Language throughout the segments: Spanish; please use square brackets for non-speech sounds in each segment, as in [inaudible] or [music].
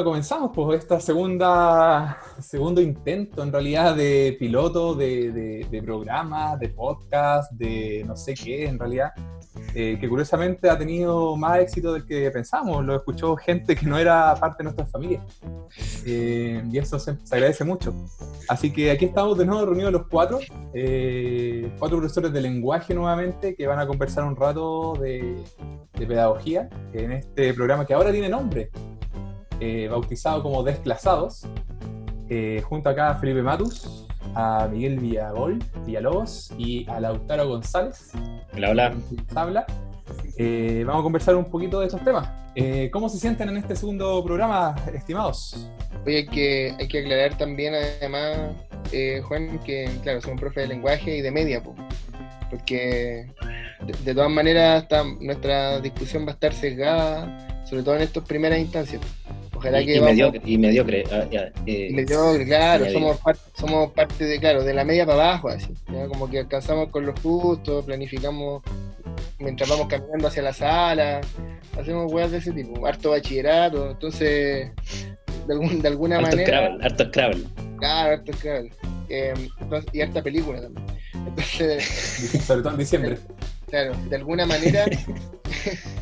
Eh, comenzamos pues esta segunda, segundo intento en realidad de piloto, de, de, programa, de podcast, de no sé qué en realidad, eh, que curiosamente ha tenido más éxito del que pensamos, lo escuchó gente que no era parte de nuestra familia eh, y eso se, agradece mucho. Así que aquí estamos de nuevo reunidos los cuatro, cuatro profesores de lenguaje nuevamente que van a conversar un rato de, de pedagogía en este programa que ahora tiene nombre. Eh, bautizado como Desclasados, eh, junto acá a Felipe Matus, a Miguel Villagol, Villalobos y a Lautaro González. Hola, hola. Habla. Eh, vamos a conversar un poquito de estos temas. ¿Cómo se sienten en este segundo programa, estimados? Oye, hay que, hay que aclarar también, además, Juan, que, claro, soy un profe de lenguaje y de media, porque de, todas maneras nuestra discusión va a estar sesgada, sobre todo en estas primeras instancias y, mediocre, y mediocre, ah, eh, mediocre, claro, somos, somos parte de, claro, de la media para abajo, así, como que alcanzamos con lo justo, planificamos mientras vamos caminando hacia la sala, hacemos weas de ese tipo, harto bachillerato, entonces, de, algún, de alguna manera... harto Scrabble. Claro, harto Scrabble. Eh, y harta película también. Entonces, [laughs] Sobre todo en diciembre. [laughs] Claro, de alguna manera [laughs] [laughs]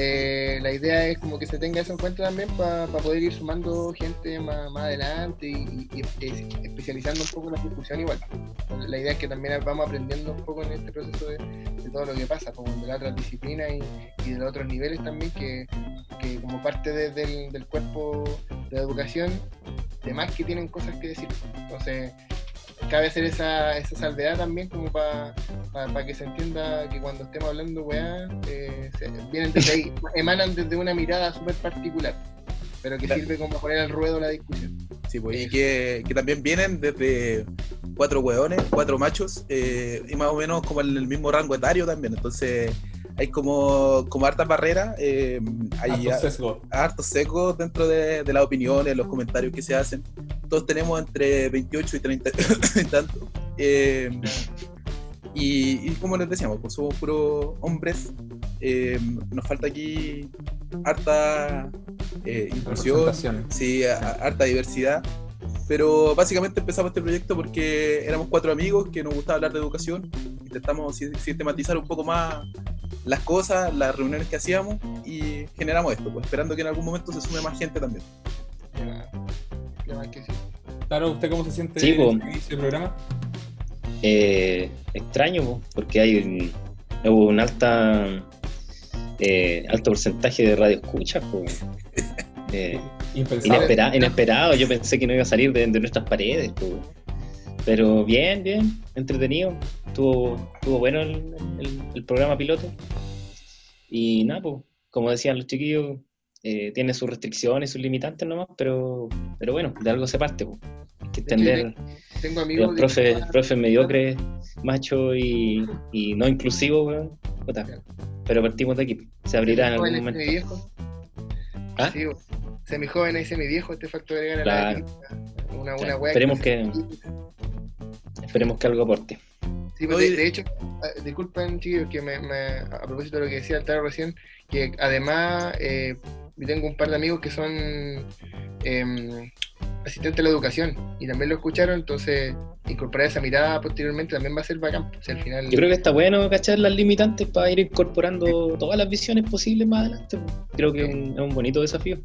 Eh, la idea es como que se tenga eso en cuenta también para poder ir sumando gente más, adelante y, especializando un poco la discusión igual. La idea es que también vamos aprendiendo un poco en este proceso de, todo lo que pasa, como de las otras disciplinas y, de los otros niveles también, que, como parte del, cuerpo de educación, demás que tienen cosas que decir. Entonces, cabe hacer esa, esa salvedad también como para que se entienda que cuando estemos hablando, weá, eh, vienen desde ahí, [laughs] emanan desde una mirada súper particular, pero que sirve como poner al ruedo la discusión. Sí, pues, y que, que, también vienen desde cuatro weones, cuatro machos, eh, y más o menos como en el mismo rango etario también, entonces hay como, como hartas barreras, eh, hay hartos sesgos. dentro de, de, las opiniones, los comentarios que se hacen. Todos tenemos entre 28 y 30 y tanto. Eh, y, como les decíamos, pues somos puros hombres. Eh, nos falta aquí harta inclusión, sí, harta diversidad. Pero básicamente empezamos este proyecto porque éramos cuatro amigos que nos gustaba hablar de educación. Intentamos sistematizar un poco más las cosas, las reuniones que hacíamos y generamos esto, pues esperando que en algún momento se sume más gente también. Claro, ¿usted cómo se siente sí, en este programa? Eh, extraño, porque hay un, un alta eh, alto porcentaje de radio escucha, [laughs] eh, inesperado. Yo pensé que no iba a salir de, nuestras paredes. Pero bien, bien, entretenido. Estuvo, estuvo bueno el, programa piloto. Y nada, pues, como decían los chiquillos, eh, tiene sus restricciones, sus limitantes nomás, pero, pero bueno, de algo se parte. Pues. Hay que entender tengo amigos los profes, profe mediocres, macho y, y no inclusivos, pero partimos de aquí. Se abrirá en algún momento. Viejo. ¿Ah? Sí, semi joven y semi viejo, este factor agregar claro. una, una Esperemos que, Esperemos que algo aporte. Sí, pues, de, hecho, ah, disculpen chicos que me, a propósito de lo que decía Altaro recién, que además eh, tengo un par de amigos que son em, asistentes de la educación y también lo escucharon, entonces incorporar esa mirada posteriormente también va a ser bacán. Pues, al final... Yo creo que está bueno cachar las limitantes para ir incorporando todas las visiones posibles más adelante. Pues. Creo que es un bonito desafío.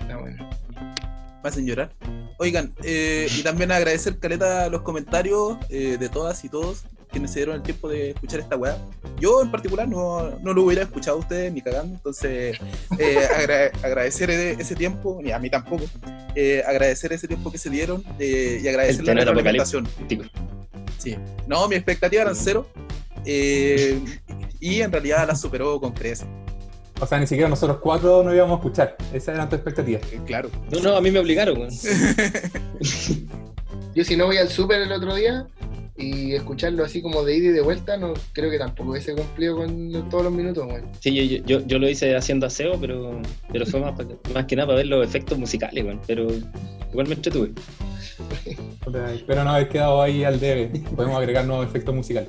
Está bueno. ¿Me hacen llorar? Oigan, eh, y también agradecer, Caleta, los comentarios eh, de todas y todos quienes se dieron el tiempo de escuchar esta weá. Yo en particular no, no lo hubiera escuchado a ustedes ni cagando, entonces eh, [laughs] agradecer ese tiempo, ni a mí tampoco, agradecer ese tiempo que se dieron y agradecer la retroalimentación. Sí, no, mi expectativa eran cero y en realidad la superó con creces. O sea, ni siquiera nosotros cuatro no íbamos a escuchar. Esa era tu expectativa. Eh, claro. No, no, a mí me obligaron, [laughs] Yo si no voy al súper el otro día y escucharlo así como de ida y de vuelta, no creo que tampoco hubiese cumplido con todos los minutos, güey. Sí, yo, yo, lo hice haciendo aseo, pero, pero fue más, más que nada para ver los efectos musicales, güey. Pero igual me entretuve. Espero no haber quedado ahí al debe. Podemos agregar nuevos efectos musicales.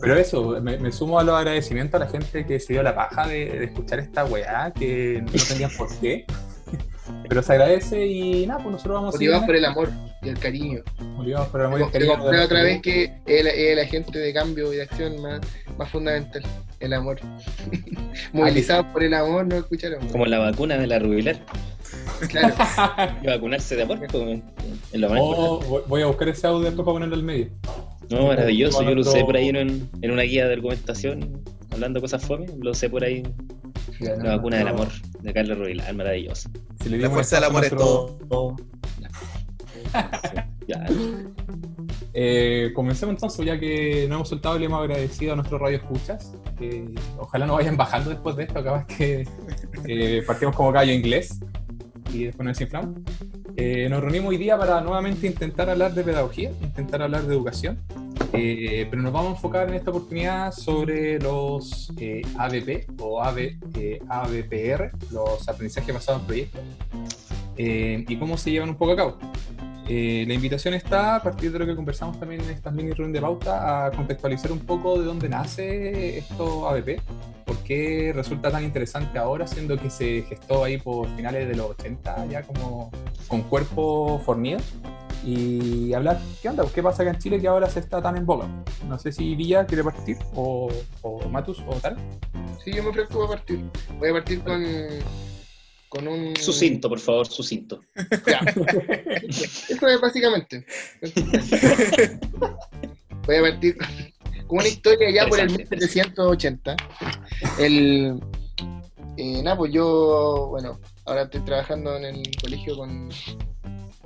Pero eso, me, sumo a los agradecimientos a la gente que se dio la paja de, escuchar esta weá, que no tenían por qué. Pero se agradece y nada, pues nosotros vamos Motivados por el amor y el cariño. Motivados por el amor y el cariño. otra vez que es el, agente de cambio y de acción más, más fundamental, el amor. [laughs] Movilizados por el amor, no escucharon. Como la vacuna de la rubilar. Claro. [laughs] y vacunarse de amor, pues, en lo más oh, Voy a buscar ese audio después para ponerlo al medio. No, maravilloso. Yo lo usé por ahí en, en una guía de argumentación, hablando cosas fome, lo usé por ahí la vacuna del amor de Carlos Rubilar, maravilloso. la fuerza del amor es todo. [laughs] Eh, comencemos entonces, ya que no hemos soltado y le hemos agradecido a nuestros radio escuchas. ojalá no vayan bajando después de esto, acabas que partimos como gallo inglés y después nos desinflamos. Eh, nos reunimos hoy día para nuevamente intentar hablar de pedagogía, intentar hablar de educación, eh, pero nos vamos a enfocar en esta oportunidad sobre los eh, ABP o ABPR, los aprendizajes basados en proyectos, y cómo se llevan un poco a cabo. La invitación está, a partir de lo que conversamos también en estas mini reuniones de pauta, a contextualizar un poco de dónde nace esto ABP, por qué resulta tan interesante ahora, siendo que se gestó ahí por finales de los 80, ya como con cuerpo fornido, y hablar qué onda, qué pasa acá en Chile que ahora se está tan en boga. No sé si Villa quiere partir, o, Matus, o tal. Sí, yo me ofrezco a partir. Voy a partir con, con un... Sucinto, por favor, sucinto. Ya. Eso es básicamente. [laughs] Voy a partir una historia ya por el 1780. El, eh, nada, pues yo, bueno, ahora estoy trabajando en el colegio con,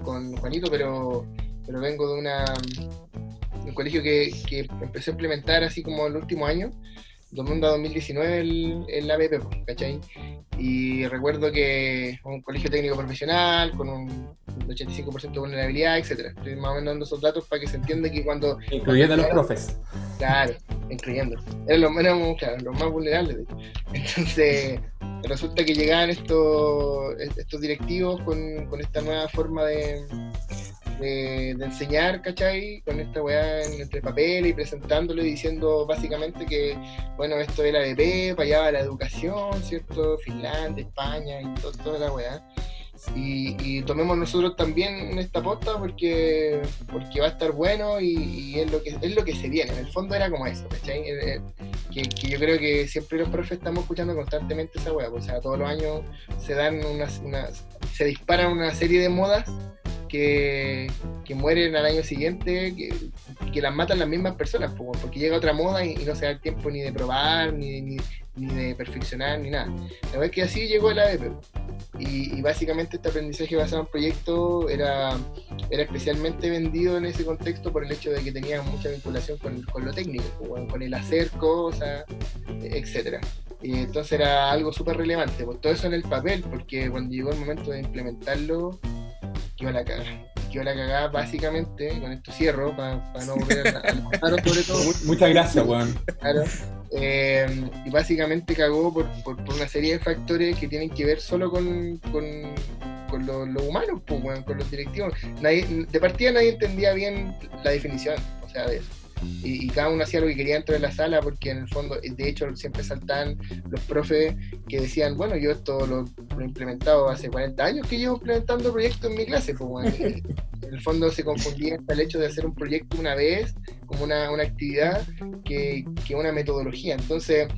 con Juanito, pero, pero vengo de una un colegio que, que empecé a implementar así como el último año 2019 el, el ABP, ¿cachai? Y recuerdo que un colegio técnico profesional, con un 85% de vulnerabilidad, etcétera. Estoy más o menos dando esos datos para que se entienda que cuando... Incluyendo a los profes. Claro, incluyendo. Eran los, menos, claro, los más vulnerables. [laughs] Entonces, resulta que llegaban estos, estos directivos con, con esta nueva forma de de, enseñar, ¿cachai? Con esta weá entre papel y presentándolo y diciendo básicamente que, bueno, esto es la ADP, para allá va la educación, ¿cierto? Finlandia, España y toda la weá. Y, tomemos nosotros también esta posta porque porque va a estar bueno y, es lo que es lo que se viene. En el fondo era como eso, ¿cachai? Eh, eh, que, que, yo creo que siempre los profes estamos escuchando constantemente esa weá. Pues, o sea, todos los años se dan unas, unas se disparan una serie de modas que, mueren al año siguiente, que, que, las matan las mismas personas, porque llega otra moda y, no se da el tiempo ni de probar, ni, ni, de perfeccionar, ni nada. La verdad es que así llegó el ADP. Y, básicamente este aprendizaje basado en proyectos era, era especialmente vendido en ese contexto por el hecho de que tenía mucha vinculación con, con lo técnico, con el hacer cosas, etcétera. Y entonces era algo súper relevante, pues todo eso en el papel, porque cuando llegó el momento de implementarlo, iba la cagada. Yo la cagada básicamente, con esto cierro, para no volver a, a [laughs] sobre todo. Muchas gracias, weón. Claro. Eh, y básicamente cagó por, por, una serie de factores que tienen que ver solo con, con, con los lo humanos, pues, con los directivos. Nadie, de partida nadie entendía bien la definición, o sea, de eso y, cada uno hacía lo que quería dentro de la sala porque en el fondo, de hecho, siempre saltaban los profes que decían, bueno, yo esto lo, he implementado hace 40 años que llevo implementando proyectos en mi clase, pues [laughs] en el fondo se confundía hasta el hecho de hacer un proyecto una vez como una, una actividad que, que una metodología. Entonces,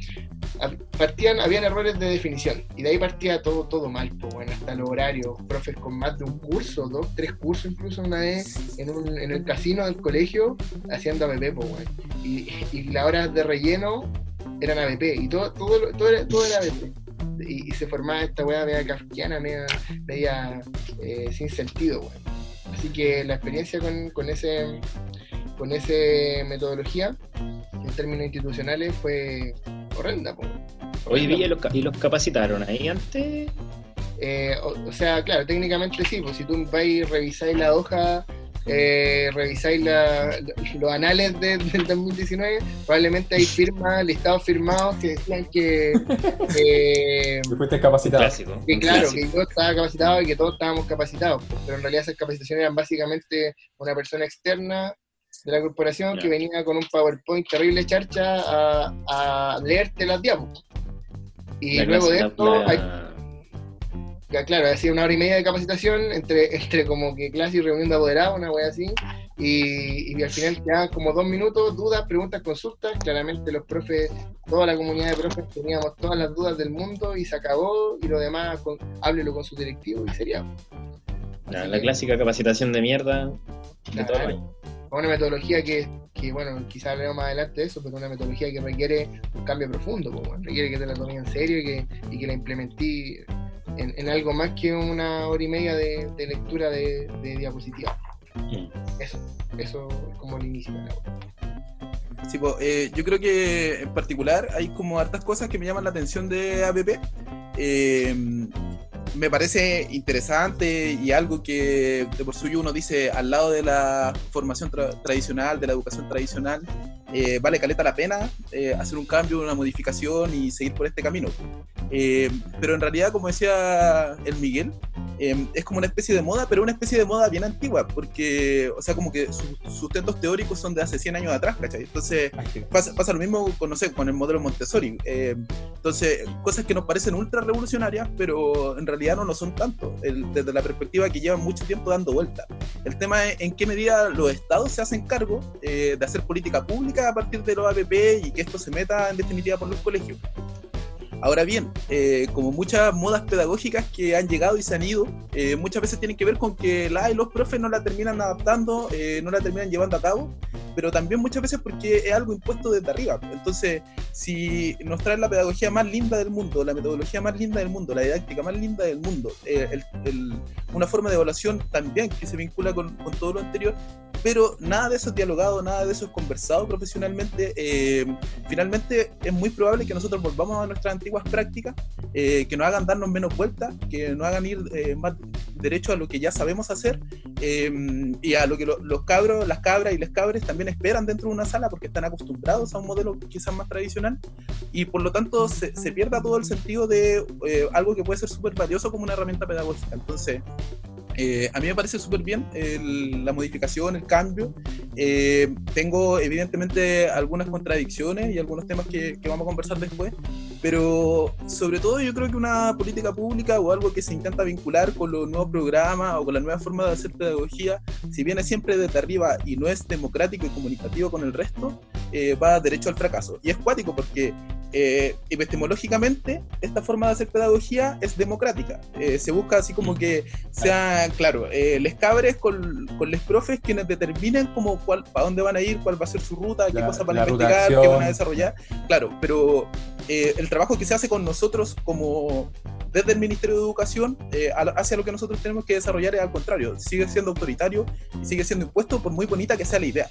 partían, habían errores de definición y de ahí partía todo, todo mal, pues bueno, hasta los horarios, profes con más de un curso, dos, tres cursos incluso una vez en, un, en el casino del colegio haciendo ABP, pues y, y las horas de relleno eran ABP y todo, todo, todo, era, todo era ABP. Y, se formaba esta weá media kafkiana, media, media eh, sin sentido, bueno. Así que la experiencia con, con ese con esa metodología en términos institucionales fue horrenda. Hoy día ¿y los capacitaron ahí antes? Eh, o, sea, claro, técnicamente sí, pues si tú vais y revisáis la hoja, eh, revisáis los anales del 2019, probablemente hay firmas, listados firmados que decían que... [laughs] Eh, fuiste capacitado. que claro, que yo estaba capacitado y que todos estábamos capacitados, pues, pero en realidad esas capacitaciones eran básicamente una persona externa de la corporación que venía con un PowerPoint terrible charcha a, a leerte las diapositivas. Y luego de esto hay... claro, hacía una hora y media de capacitación entre, [laughs] entre como que clase y reunión de apoderados, una wea así, y, y, al final quedaban como dos minutos, dudas, preguntas, consultas, claramente los profes, toda la comunidad de profes teníamos todas las dudas del mundo y se acabó, y lo demás, con, háblelo con su directivo y sería. La, clásica capacitación de mierda de todo el Una metodología que, que, bueno, quizás hablemos más adelante de eso, pero una metodología que requiere un cambio profundo, pues, requiere que te la tomes en serio y que, y que la implementí en, algo más que una hora y media de, lectura de, diapositivas. Mm. Eso, eso es como el inicio de la Sí, eh, yo creo que en particular hay como hartas cosas que me llaman la atención de APP. Eh, me parece interesante y algo que de por suyo uno dice al lado de la formación tradicional, de la educación tradicional, eh, vale caleta la pena eh, hacer un cambio, una modificación y seguir por este camino. Eh, pero en realidad, como decía el Miguel, es como una especie de moda, pero una especie de moda bien antigua, porque, o sea, como que sus sustentos teóricos son de hace 100 años atrás, ¿cachai? Entonces, pasa, pasa, lo mismo con, no sé, con el modelo Montessori. entonces, cosas que nos parecen ultra revolucionarias, pero en realidad no lo son tanto, desde la perspectiva que llevan mucho tiempo dando vuelta. El tema es en qué medida los estados se hacen cargo de hacer política pública a partir de los APP y que esto se meta en definitiva por los colegios. Ahora bien, eh, como muchas modas pedagógicas que han llegado y se han ido, eh, muchas veces tienen que ver con que la y los profes no la terminan adaptando, eh, no la terminan llevando a cabo, pero también muchas veces porque es algo impuesto desde arriba. Entonces, si nos traen la pedagogía más linda del mundo, la metodología más linda del mundo, la didáctica más linda del mundo, una forma de evaluación también que se vincula con, todo lo anterior, pero nada de eso es dialogado, nada de eso es conversado profesionalmente. Finalmente es muy probable que nosotros volvamos a nuestras antiguas prácticas, eh, que nos hagan darnos menos vueltas, que nos hagan ir eh, más derecho a lo que ya sabemos hacer y a lo que los cabros, las cabras y las cabres también esperan dentro de una sala porque están acostumbrados a un modelo quizás más tradicional y por lo tanto se, se pierda todo el sentido de algo que puede ser súper valioso como una herramienta pedagógica. Entonces, eh, a mí me parece súper bien la modificación, el cambio. Eh, tengo evidentemente algunas contradicciones y algunos temas que, vamos a conversar después, pero sobre todo yo creo que una política pública o algo que se intenta vincular con los nuevos programas o con la nueva forma de hacer pedagogía, si viene siempre desde arriba y no es democrático y comunicativo con el resto, eh, va derecho al fracaso. Y es cuático porque eh, epistemológicamente, esta forma de hacer pedagogía es democrática. Eh, se busca así como que sea, claro, eh, les cabres con, con les profes quienes determinen como cuál, para dónde van a ir, cuál va a ser su ruta, qué cosas van a investigar, qué van a desarrollar. Claro, pero eh, el trabajo que se hace con nosotros como desde el Ministerio de Educación hacia lo que nosotros tenemos que desarrollar es al contrario, sigue siendo autoritario y sigue siendo impuesto por muy bonita que sea la idea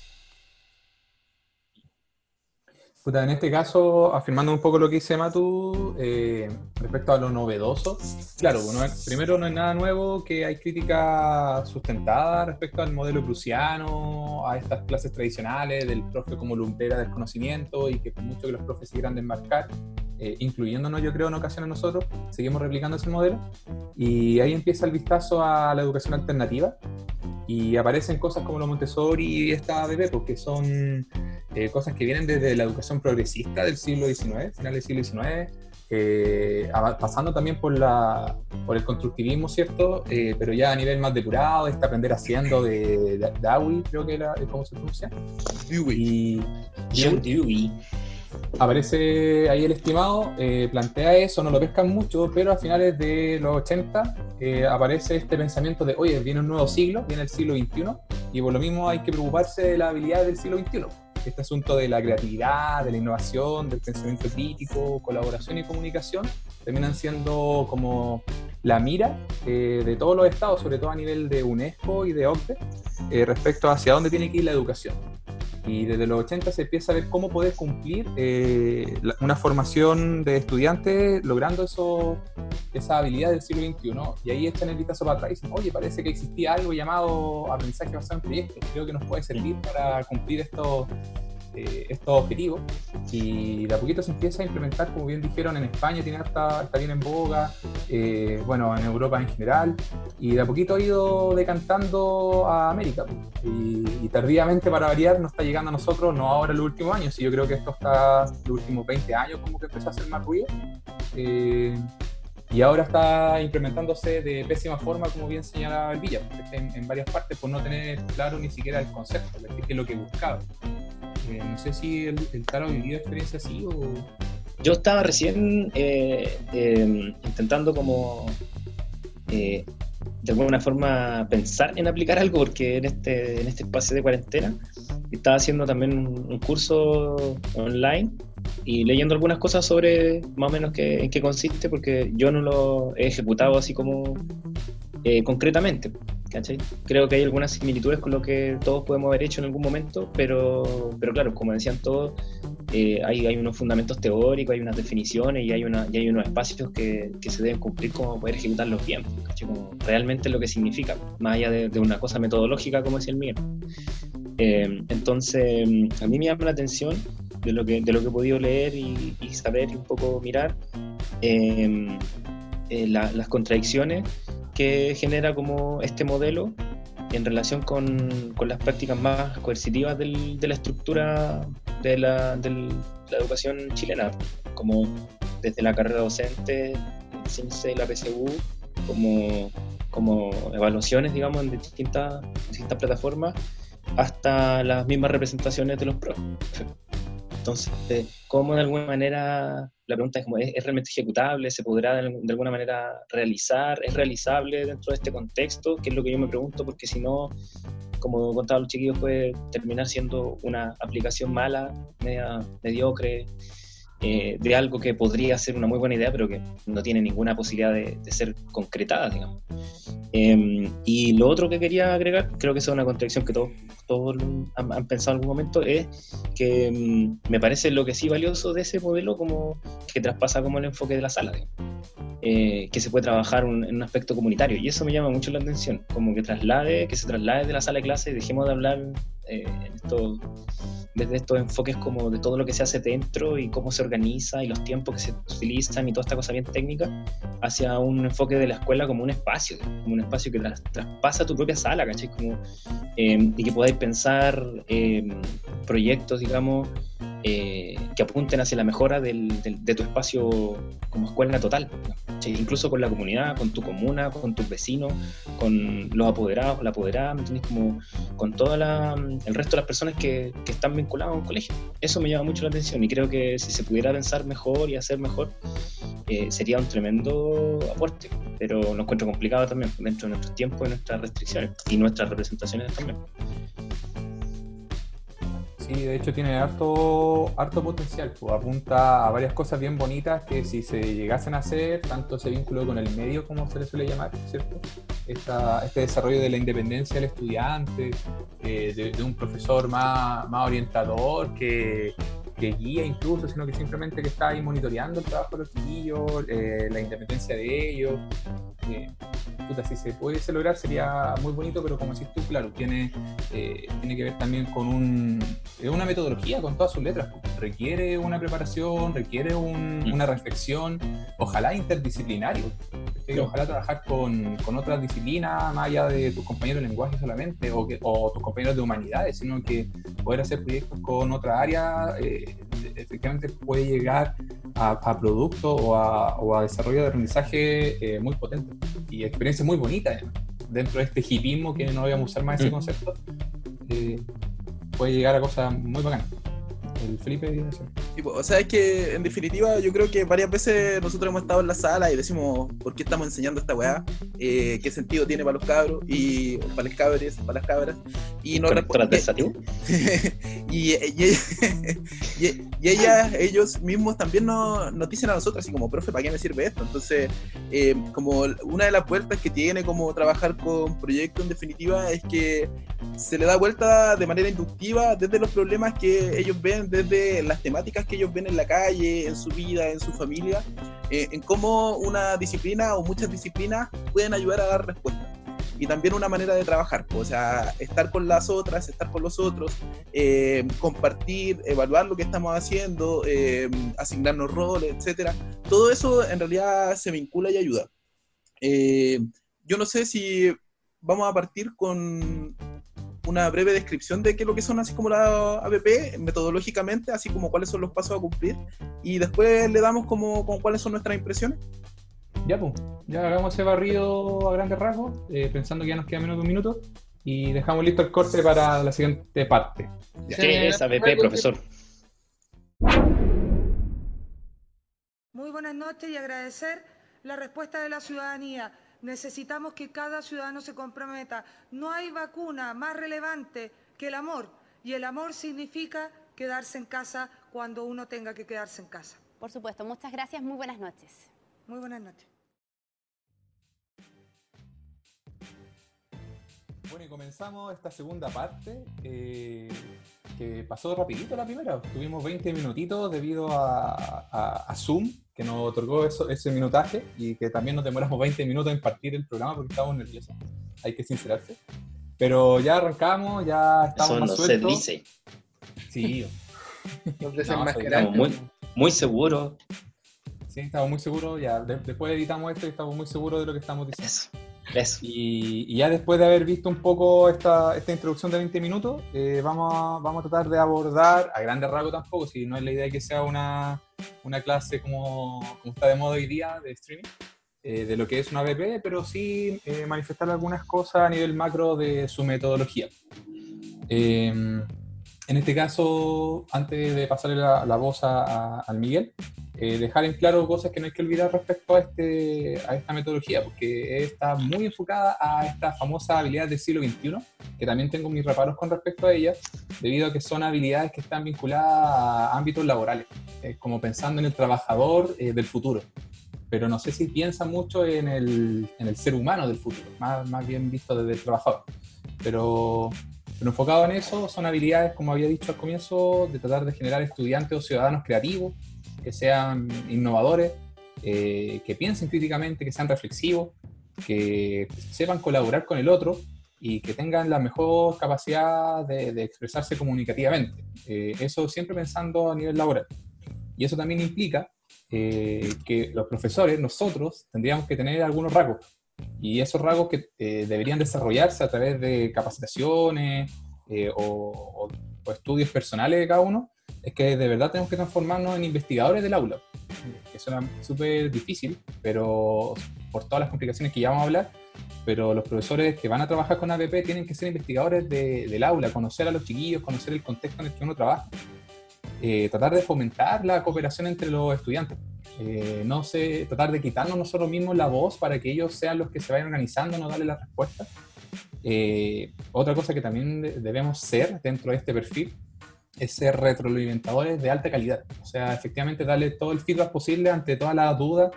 en este caso, afirmando un poco lo que dice Matu, eh, respecto a lo novedoso, claro, primero no es nada nuevo que hay crítica sustentada respecto al modelo prusiano, a estas clases tradicionales del profe como lumpera del conocimiento y que por mucho que los profes se desmarcar, eh, incluyéndonos yo creo en ocasiones nosotros, seguimos replicando ese modelo. Y ahí empieza el vistazo a la educación alternativa y aparecen cosas como los Montessori y esta ABB, porque son eh, cosas que vienen desde la educación progresista del siglo XIX, final del siglo XIX, eh, pasando también por, la, por el constructivismo, ¿cierto? Eh, pero ya a nivel más depurado, este aprender haciendo de, de, creo que era, ¿cómo se pronuncia? Dewey. Y, Dewey. Aparece ahí el estimado, plantea eso, no lo pescan mucho, pero a finales de los 80 aparece este pensamiento de, oye, viene un nuevo siglo, viene el siglo XXI, y por lo mismo hay que preocuparse de la habilidad del siglo XXI este asunto de la creatividad, de la innovación, del pensamiento crítico, colaboración y comunicación, terminan siendo como la mira eh, de todos los estados, sobre todo a nivel de UNESCO y de OCDE, eh, respecto a hacia dónde tiene que ir la educación. Y desde los 80 se empieza a ver cómo poder cumplir eh, una formación de estudiantes logrando eso, esa habilidad del siglo XXI. Y ahí echan el vistazo para atrás y dicen, oye, parece que existía algo llamado aprendizaje basado en proyectos. Creo que nos puede servir para cumplir estos eh, estos objetivos y de a poquito se empieza a implementar, como bien dijeron, en España tiene está, está bien en boga, eh, bueno, en Europa en general, y de a poquito ha ido decantando a América. Y, tardíamente, para variar, no está llegando a nosotros, no ahora en los últimos años, y yo creo que esto está los últimos 20 años como que empezó a hacer más ruido. Eh, y ahora está implementándose de pésima forma, como bien señalaba el Villa, en, en, varias partes por no tener claro ni siquiera el concepto, que es lo que buscaba. Eh, no sé si el, el Taro experiencia así o... Yo estaba recién eh, em, intentando como eh, de alguna forma pensar en aplicar algo porque en este, en este espacio de cuarentena estaba haciendo también un, curso online y leyendo algunas cosas sobre más o menos qué, en qué consiste porque yo no lo he ejecutado así como concretamente. Creo que hay algunas similitudes con lo que todos podemos haber hecho en algún momento, pero, pero claro, como decían todos, eh, hay, hay, unos fundamentos teóricos, hay unas definiciones y hay, una, y hay unos espacios que, que se deben cumplir como poder ejecutarlos bien, como realmente lo que significa, más allá de, una cosa metodológica como es el mío. Eh, entonces, a mí me llama la atención de lo que, de lo que he podido leer y, saber y un poco mirar eh, las contradicciones que genera como este modelo en relación con, con las prácticas más coercitivas del, de la estructura de la, de la, educación chilena, como desde la carrera docente, el CINCE y la PSU, como, como evaluaciones, digamos, en distintas, distintas plataformas, hasta las mismas representaciones de los profes. Entonces, ¿cómo de alguna manera, la pregunta es, ¿es, realmente ejecutable? ¿Se podrá de, alguna manera realizar? ¿Es realizable dentro de este contexto? Que es lo que yo me pregunto, porque si no, como contaban los chiquillos, puede terminar siendo una aplicación mala, media mediocre, eh, de algo que podría ser una muy buena idea, pero que no tiene ninguna posibilidad de, ser concretada, digamos. Em, y lo otro que quería agregar, creo que es una contradicción que todos, todos han, pensado en algún momento, es que em, me parece lo que sí valioso de ese modelo como que traspasa como el enfoque de la sala, eh, que se puede trabajar en un aspecto comunitario, y eso me llama mucho la atención, como que traslade, que se traslade de la sala de clase y dejemos de hablar eh, en esto desde estos enfoques como de todo lo que se hace dentro y cómo se organiza y los tiempos que se utilizan y toda esta cosa bien técnica, hacia un enfoque de la escuela como un espacio, como un espacio que traspasa tu propia sala, ¿cachai? Como, eh, y que podáis pensar eh, proyectos, digamos, eh, que apunten hacia la mejora del, de tu espacio como escuela total, incluso con la comunidad, con tu comuna, con tus vecinos, con los apoderados, la apoderada, ¿me Como con todo el resto de las personas que, que, están vinculadas a un colegio. Eso me llama mucho la atención y creo que si se pudiera pensar mejor y hacer mejor, eh, sería un tremendo aporte, pero lo encuentro complicado también dentro de nuestros tiempos y nuestras restricciones y nuestras representaciones también. Sí, de hecho tiene harto, harto potencial, pues, apunta a varias cosas bien bonitas que si se llegasen a hacer, tanto ese vínculo con el medio como se le suele llamar, ¿cierto? este desarrollo de la independencia del estudiante, eh, de, un profesor más, más orientador que, que guía incluso, sino que simplemente que está ahí monitoreando el trabajo de los chiquillos, eh, la independencia de ellos. Eh, puta, si se pudiese lograr sería muy bonito, pero como decís tú, claro, tiene, eh, tiene que ver también con un, una metodología, con todas sus letras. Requiere una preparación, requiere un, una reflexión, ojalá interdisciplinario. Ojalá trabajar con, con, otras disciplinas, más allá de tus compañeros de lenguaje solamente, o, que, o tus compañeros de humanidades, sino que poder hacer proyectos con otra área, eh, efectivamente puede llegar a, a productos o a, o a, desarrollo de aprendizaje eh, muy potente y experiencias muy bonitas dentro de este hipismo que no vamos a usar más ese mm. concepto, eh, puede llegar a cosas muy bacanas el Felipe o sea, es que en definitiva yo creo que varias veces nosotros hemos estado en la sala y decimos, ¿por qué estamos enseñando esta weá? Eh, ¿Qué sentido tiene para los cabros? Y para los cabres, para las cabras. Y nos [laughs] y, y, y, ellas, ellos mismos también nos, nos, dicen a nosotros así como, profe, ¿para qué me sirve esto? Entonces, eh, como una de las vueltas que tiene como trabajar con proyectos en definitiva es que se le da vuelta de manera inductiva desde los problemas que ellos ven desde las temáticas que ellos ven en la calle, en su vida, en su familia, eh, en cómo una disciplina o muchas disciplinas pueden ayudar a dar respuesta. Y también una manera de trabajar, o sea, estar con las otras, estar con los otros, eh, compartir, evaluar lo que estamos haciendo, eh, asignarnos roles, etcétera. Todo eso en realidad se vincula y ayuda. yo no sé si vamos a partir con una breve descripción de qué es lo que son así como la APP metodológicamente, así como cuáles son los pasos a cumplir y después le damos como, como cuáles son nuestras impresiones. Ya, pues, ya hagamos ese barrido a grandes rasgos, eh, pensando que ya nos queda menos de un minuto, y dejamos listo el corte para la siguiente parte. ¿Qué es ABP, profesor? Muy buenas noches y agradecer la respuesta de la ciudadanía. Necesitamos que cada ciudadano se comprometa. No hay vacuna más relevante que el amor. Y el amor significa quedarse en casa cuando uno tenga que quedarse en casa. Por supuesto. Muchas gracias. Muy buenas noches. Muy buenas noches. Bueno, y comenzamos esta segunda parte, eh, que pasó rapidito la primera. Tuvimos 20 minutitos debido a, Zoom, que nos otorgó eso, ese minutaje, y que también nos demoramos 20 minutos en partir el programa porque estábamos nerviosos. Hay que sincerarse. Pero ya arrancamos, ya estamos eso más no sueltos. se dice. Sí. [laughs] [laughs] estamos muy, muy seguros. Sí, estamos muy seguros. Ya, después editamos esto y estamos muy seguros de lo que estamos diciendo. Eso. Y, ya después de haber visto un poco esta, esta introducción de 20 minutos, eh, vamos, a, vamos a tratar de abordar, a grandes rasgos tampoco, si no es la idea que sea una, una clase como, como, está de moda hoy día de streaming, eh, de lo que es una APP, pero sí eh, manifestar algunas cosas a nivel macro de su metodología. en este caso, antes de pasarle la, la voz a, al Miguel, eh, dejar en claro cosas que no hay que olvidar respecto a, este, a esta metodología, porque está muy enfocada a esta famosa habilidad del siglo XXI, que también tengo mis reparos con respecto a ella, debido a que son habilidades que están vinculadas a ámbitos laborales, como pensando en el trabajador eh, del futuro. Pero no sé si piensa mucho en el, en el ser humano del futuro, más, más bien visto desde el trabajador. Pero pero enfocado en eso, son habilidades, como había dicho al comienzo, de tratar de generar estudiantes o ciudadanos creativos, que sean innovadores, eh, que piensen críticamente, que sean reflexivos, que sepan colaborar con el otro y que tengan la mejor capacidad de, expresarse comunicativamente. Eh, eso siempre pensando a nivel laboral. Y eso también implica eh, que los profesores, nosotros, tendríamos que tener algunos rasgos. Y esos rasgos que deberían desarrollarse a través de capacitaciones o, o estudios personales de cada uno, es que de verdad tenemos que transformarnos en investigadores del aula. Que suena súper difícil, pero por todas las complicaciones que ya vamos a hablar, pero los profesores que van a trabajar con APP tienen que ser investigadores del aula, conocer a los chiquillos, conocer el contexto en el que uno trabaja, eh, tratar de fomentar la cooperación entre los estudiantes. Eh, no sé, tratar de quitarnos nosotros mismos la voz para que ellos sean los que se vayan organizando, no darle las respuestas. Eh, otra cosa que también debemos ser dentro de este perfil es ser retroalimentadores de alta calidad. O sea, efectivamente darle todo el feedback posible ante todas las dudas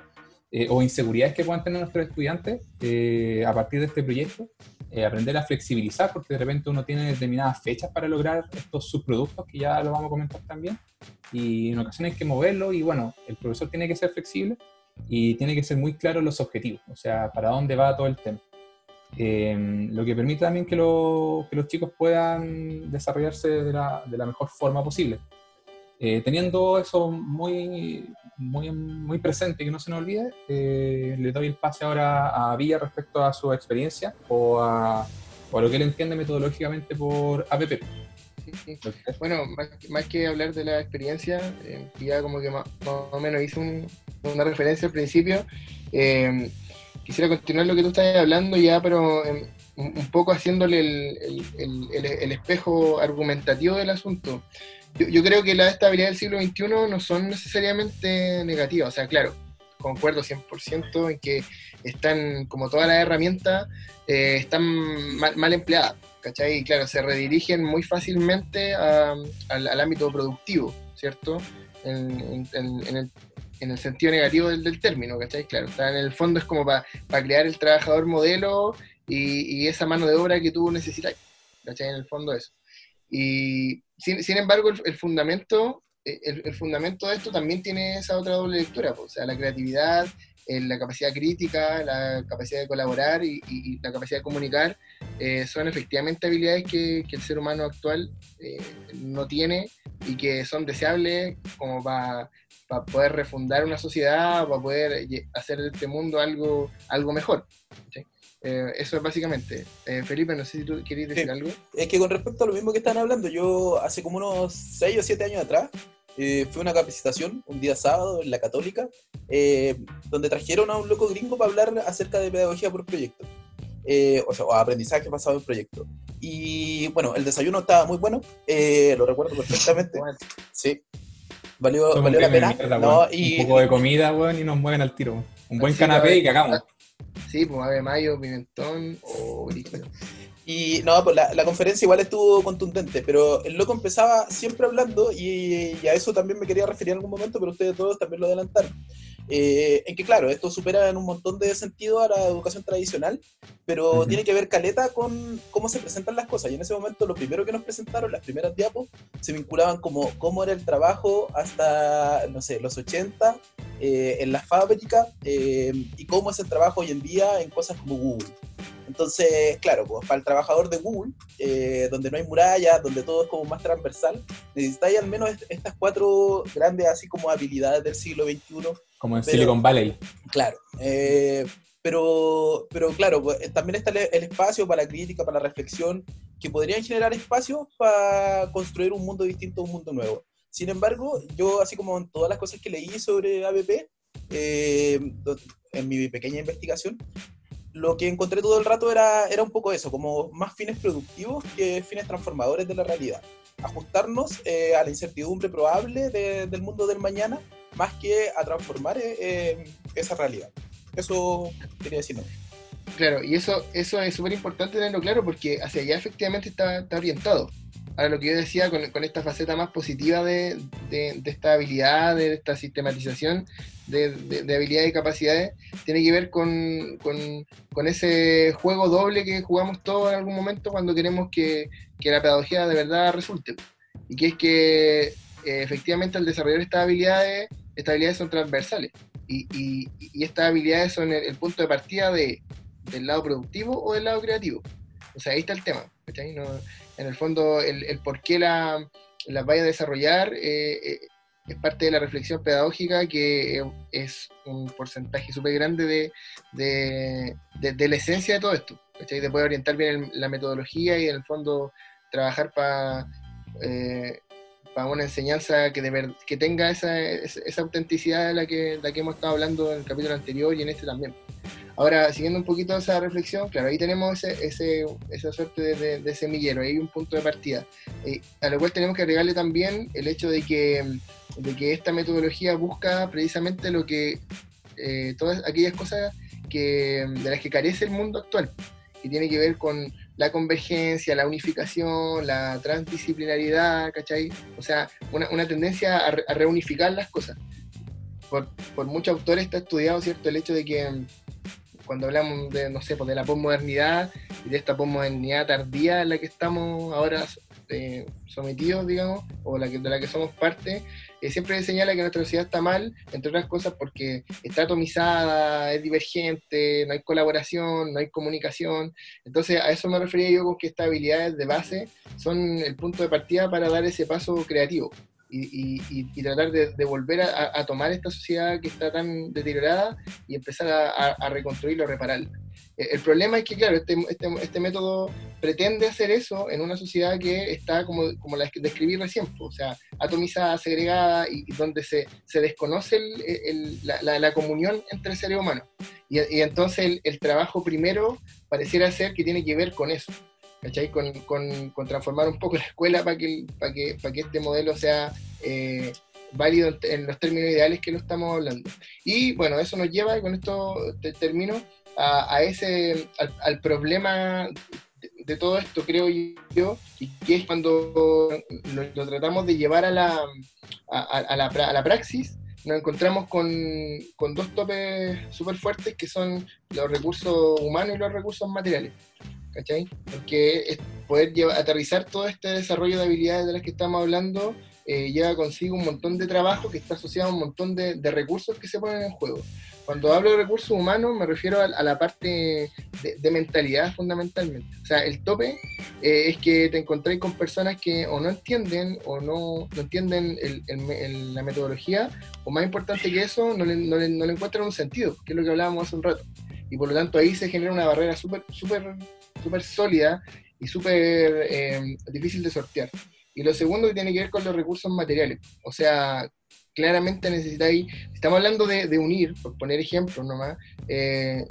eh, o inseguridades que puedan tener nuestros estudiantes eh, a partir de este proyecto. Eh, aprender a flexibilizar, porque de repente uno tiene determinadas fechas para lograr estos subproductos, que ya lo vamos a comentar también. Y en ocasiones hay que moverlo y bueno, el profesor tiene que ser flexible y tiene que ser muy claro los objetivos, o sea, para dónde va todo el tema. Eh, lo que permite también que, los chicos puedan desarrollarse de la, mejor forma posible. Eh, teniendo eso muy, muy, muy presente que no se nos olvide, eh, le doy el pase ahora a Villa respecto a su experiencia o a, lo que él entiende metodológicamente por APP. Bueno, más, que hablar de la experiencia, ya como que más, o menos hizo una referencia al principio quisiera continuar lo que tú estás hablando ya, pero un poco haciéndole el, espejo argumentativo del asunto. Yo, creo que las estabilidades del siglo XXI no son necesariamente negativas, o sea, claro, concuerdo 100% en que están, como todas las herramientas, eh, están mal, empleadas, ¿cachai? Y claro, se redirigen muy fácilmente al, ámbito productivo, ¿cierto? En, el, en el sentido negativo del, término, ¿cachai? Claro, está en el fondo es como para crear el trabajador modelo y, esa mano de obra que tú necesitas, ¿cachai? En el fondo eso. Y sin, embargo, el, fundamento, eh, el, fundamento de esto también tiene esa otra doble lectura, o sea, la creatividad, eh, la capacidad crítica, la capacidad de colaborar y, la capacidad de comunicar eh, son efectivamente habilidades que, que el ser humano actual no tiene y que son deseables como para para poder refundar una sociedad, para poder hacer de este mundo algo, algo mejor. Eh, eso es básicamente. Eh, Felipe, no sé si tú querías decir algo. Es que con respecto a lo mismo que están hablando, yo hace como unos 6 o 7 años atrás eh, fue una capacitación un día sábado en la Católica, eh, donde trajeron a un loco gringo para hablar acerca de pedagogía por proyecto. Eh, o sea, o aprendizaje basado en proyecto. Y bueno, el desayuno estaba muy bueno, lo recuerdo perfectamente. Sí, valió, valió la pena. y, un poco de comida, weón, y nos mueven al tiro. Un buen canapé y cagamos. Sí, pues ave mayo, pimentón o y no, pues la, conferencia igual estuvo contundente, pero el loco empezaba siempre hablando y, a eso también me quería referir en algún momento, pero ustedes todos también lo adelantaron. Eh, en que claro, esto supera en un montón de sentido a la educación tradicional, pero tiene que ver caleta con cómo se presentan las cosas. Y en ese momento lo primero que nos presentaron, las primeras diapos, se vinculaban como cómo era el trabajo hasta, no sé, los 80 eh, en la fábrica eh, y cómo es el trabajo hoy en día en cosas como Google. Entonces, claro, pues, para el trabajador de Google, eh, donde no hay murallas, donde todo es como más transversal, necesitáis al menos estas cuatro grandes, así como habilidades del siglo XXI. Como en Silicon Valley. Claro. Eh, pero, pero claro, pues, eh, también está el, espacio para la crítica, para la reflexión, que podrían generar espacios para construir un mundo distinto, un mundo nuevo. Sin embargo, yo, así como en todas las cosas que leí sobre ABP, en mi pequeña investigación, lo que encontré todo el rato era, era un poco eso, como más fines productivos que fines transformadores de la realidad. Ajustarnos eh, a la incertidumbre probable del mundo del mañana, más que a transformar eh, eh, esa realidad. Eso quería decirlo. Claro, y eso, eso es súper importante tenerlo claro porque hacia allá efectivamente está, está orientado. Ahora, lo que yo decía con, con esta faceta más positiva de, de, esta habilidad, de esta sistematización de, de, habilidades y capacidades, tiene que ver con, ese juego doble que jugamos todos en algún momento cuando queremos que, la pedagogía de verdad resulte. Y que es que eh, efectivamente al desarrollar estas habilidades, estas habilidades son transversales. Y, y, estas habilidades son el, punto de partida de, del lado productivo o del lado creativo. O sea, ahí está el tema. No, en el fondo el, el por qué la, las vaya a desarrollar eh, eh, es parte de la reflexión pedagógica que es un porcentaje súper grande de, de, de, la esencia de todo esto, de poder orientar bien la metodología y en el fondo trabajar para eh, una enseñanza que, de que tenga esa, esa, autenticidad de la que, la que hemos estado hablando en el capítulo anterior y en este también. Ahora, siguiendo un poquito esa reflexión, claro, ahí tenemos ese, ese esa suerte de, semillero, ahí un punto de partida, eh, a lo cual tenemos que agregarle también el hecho de que, de que esta metodología busca precisamente lo que, eh, todas aquellas cosas que, de las que carece el mundo actual, y tiene que ver con la convergencia, la unificación, la transdisciplinaridad, ¿cachai? O sea, una, una tendencia a, a, reunificar las cosas. Por, por muchos autores está estudiado, ¿cierto?, el hecho de que cuando hablamos de, no sé, pues de la posmodernidad y de esta posmodernidad tardía en la que estamos ahora eh, sometidos, digamos, o la que, de la que somos parte, eh, siempre señala que nuestra sociedad está mal, entre otras cosas porque está atomizada, es divergente, no hay colaboración, no hay comunicación. Entonces, a eso me refería yo con que estas habilidades de base son el punto de partida para dar ese paso creativo y, tratar de, volver a, tomar esta sociedad que está tan deteriorada y empezar a, reconstruirlo, a repararla. Eh, el problema es que, claro, este, este, este, método pretende hacer eso en una sociedad que está, como, como la describí recién, o sea, atomizada, segregada y, donde se, se desconoce la, la, comunión entre seres humanos. Y, entonces el, trabajo primero pareciera ser que tiene que ver con eso. ¿Cachai? Con, con, transformar un poco la escuela para que, para que, para que este modelo sea eh, válido en, los términos ideales que lo estamos hablando. Y bueno, eso nos lleva, y con esto termino, a, ese, al, problema de, todo esto, creo yo, y que es cuando lo, tratamos de llevar a la, a, la, a la praxis, nos encontramos con, con dos topes súper fuertes que son los recursos humanos y los recursos materiales. ¿Cachai? Porque poder llevar, aterrizar todo este desarrollo de habilidades de las que estamos hablando eh, lleva consigo un montón de trabajo que está asociado a un montón de, recursos que se ponen en juego. Cuando hablo de recursos humanos me refiero a, la parte de, mentalidad fundamentalmente. O sea, el tope eh, es que te encontrás con personas que o no entienden o no, no entienden la metodología, o más importante que eso, no le, no, le, no le encuentran un sentido, que es lo que hablábamos hace un rato. Y por lo tanto ahí se genera una barrera súper súper sólida y súper eh, difícil de sortear. Y lo segundo que tiene que ver con los recursos materiales. O sea, claramente necesitáis, estamos hablando de, unir, por poner ejemplos nomás, eh,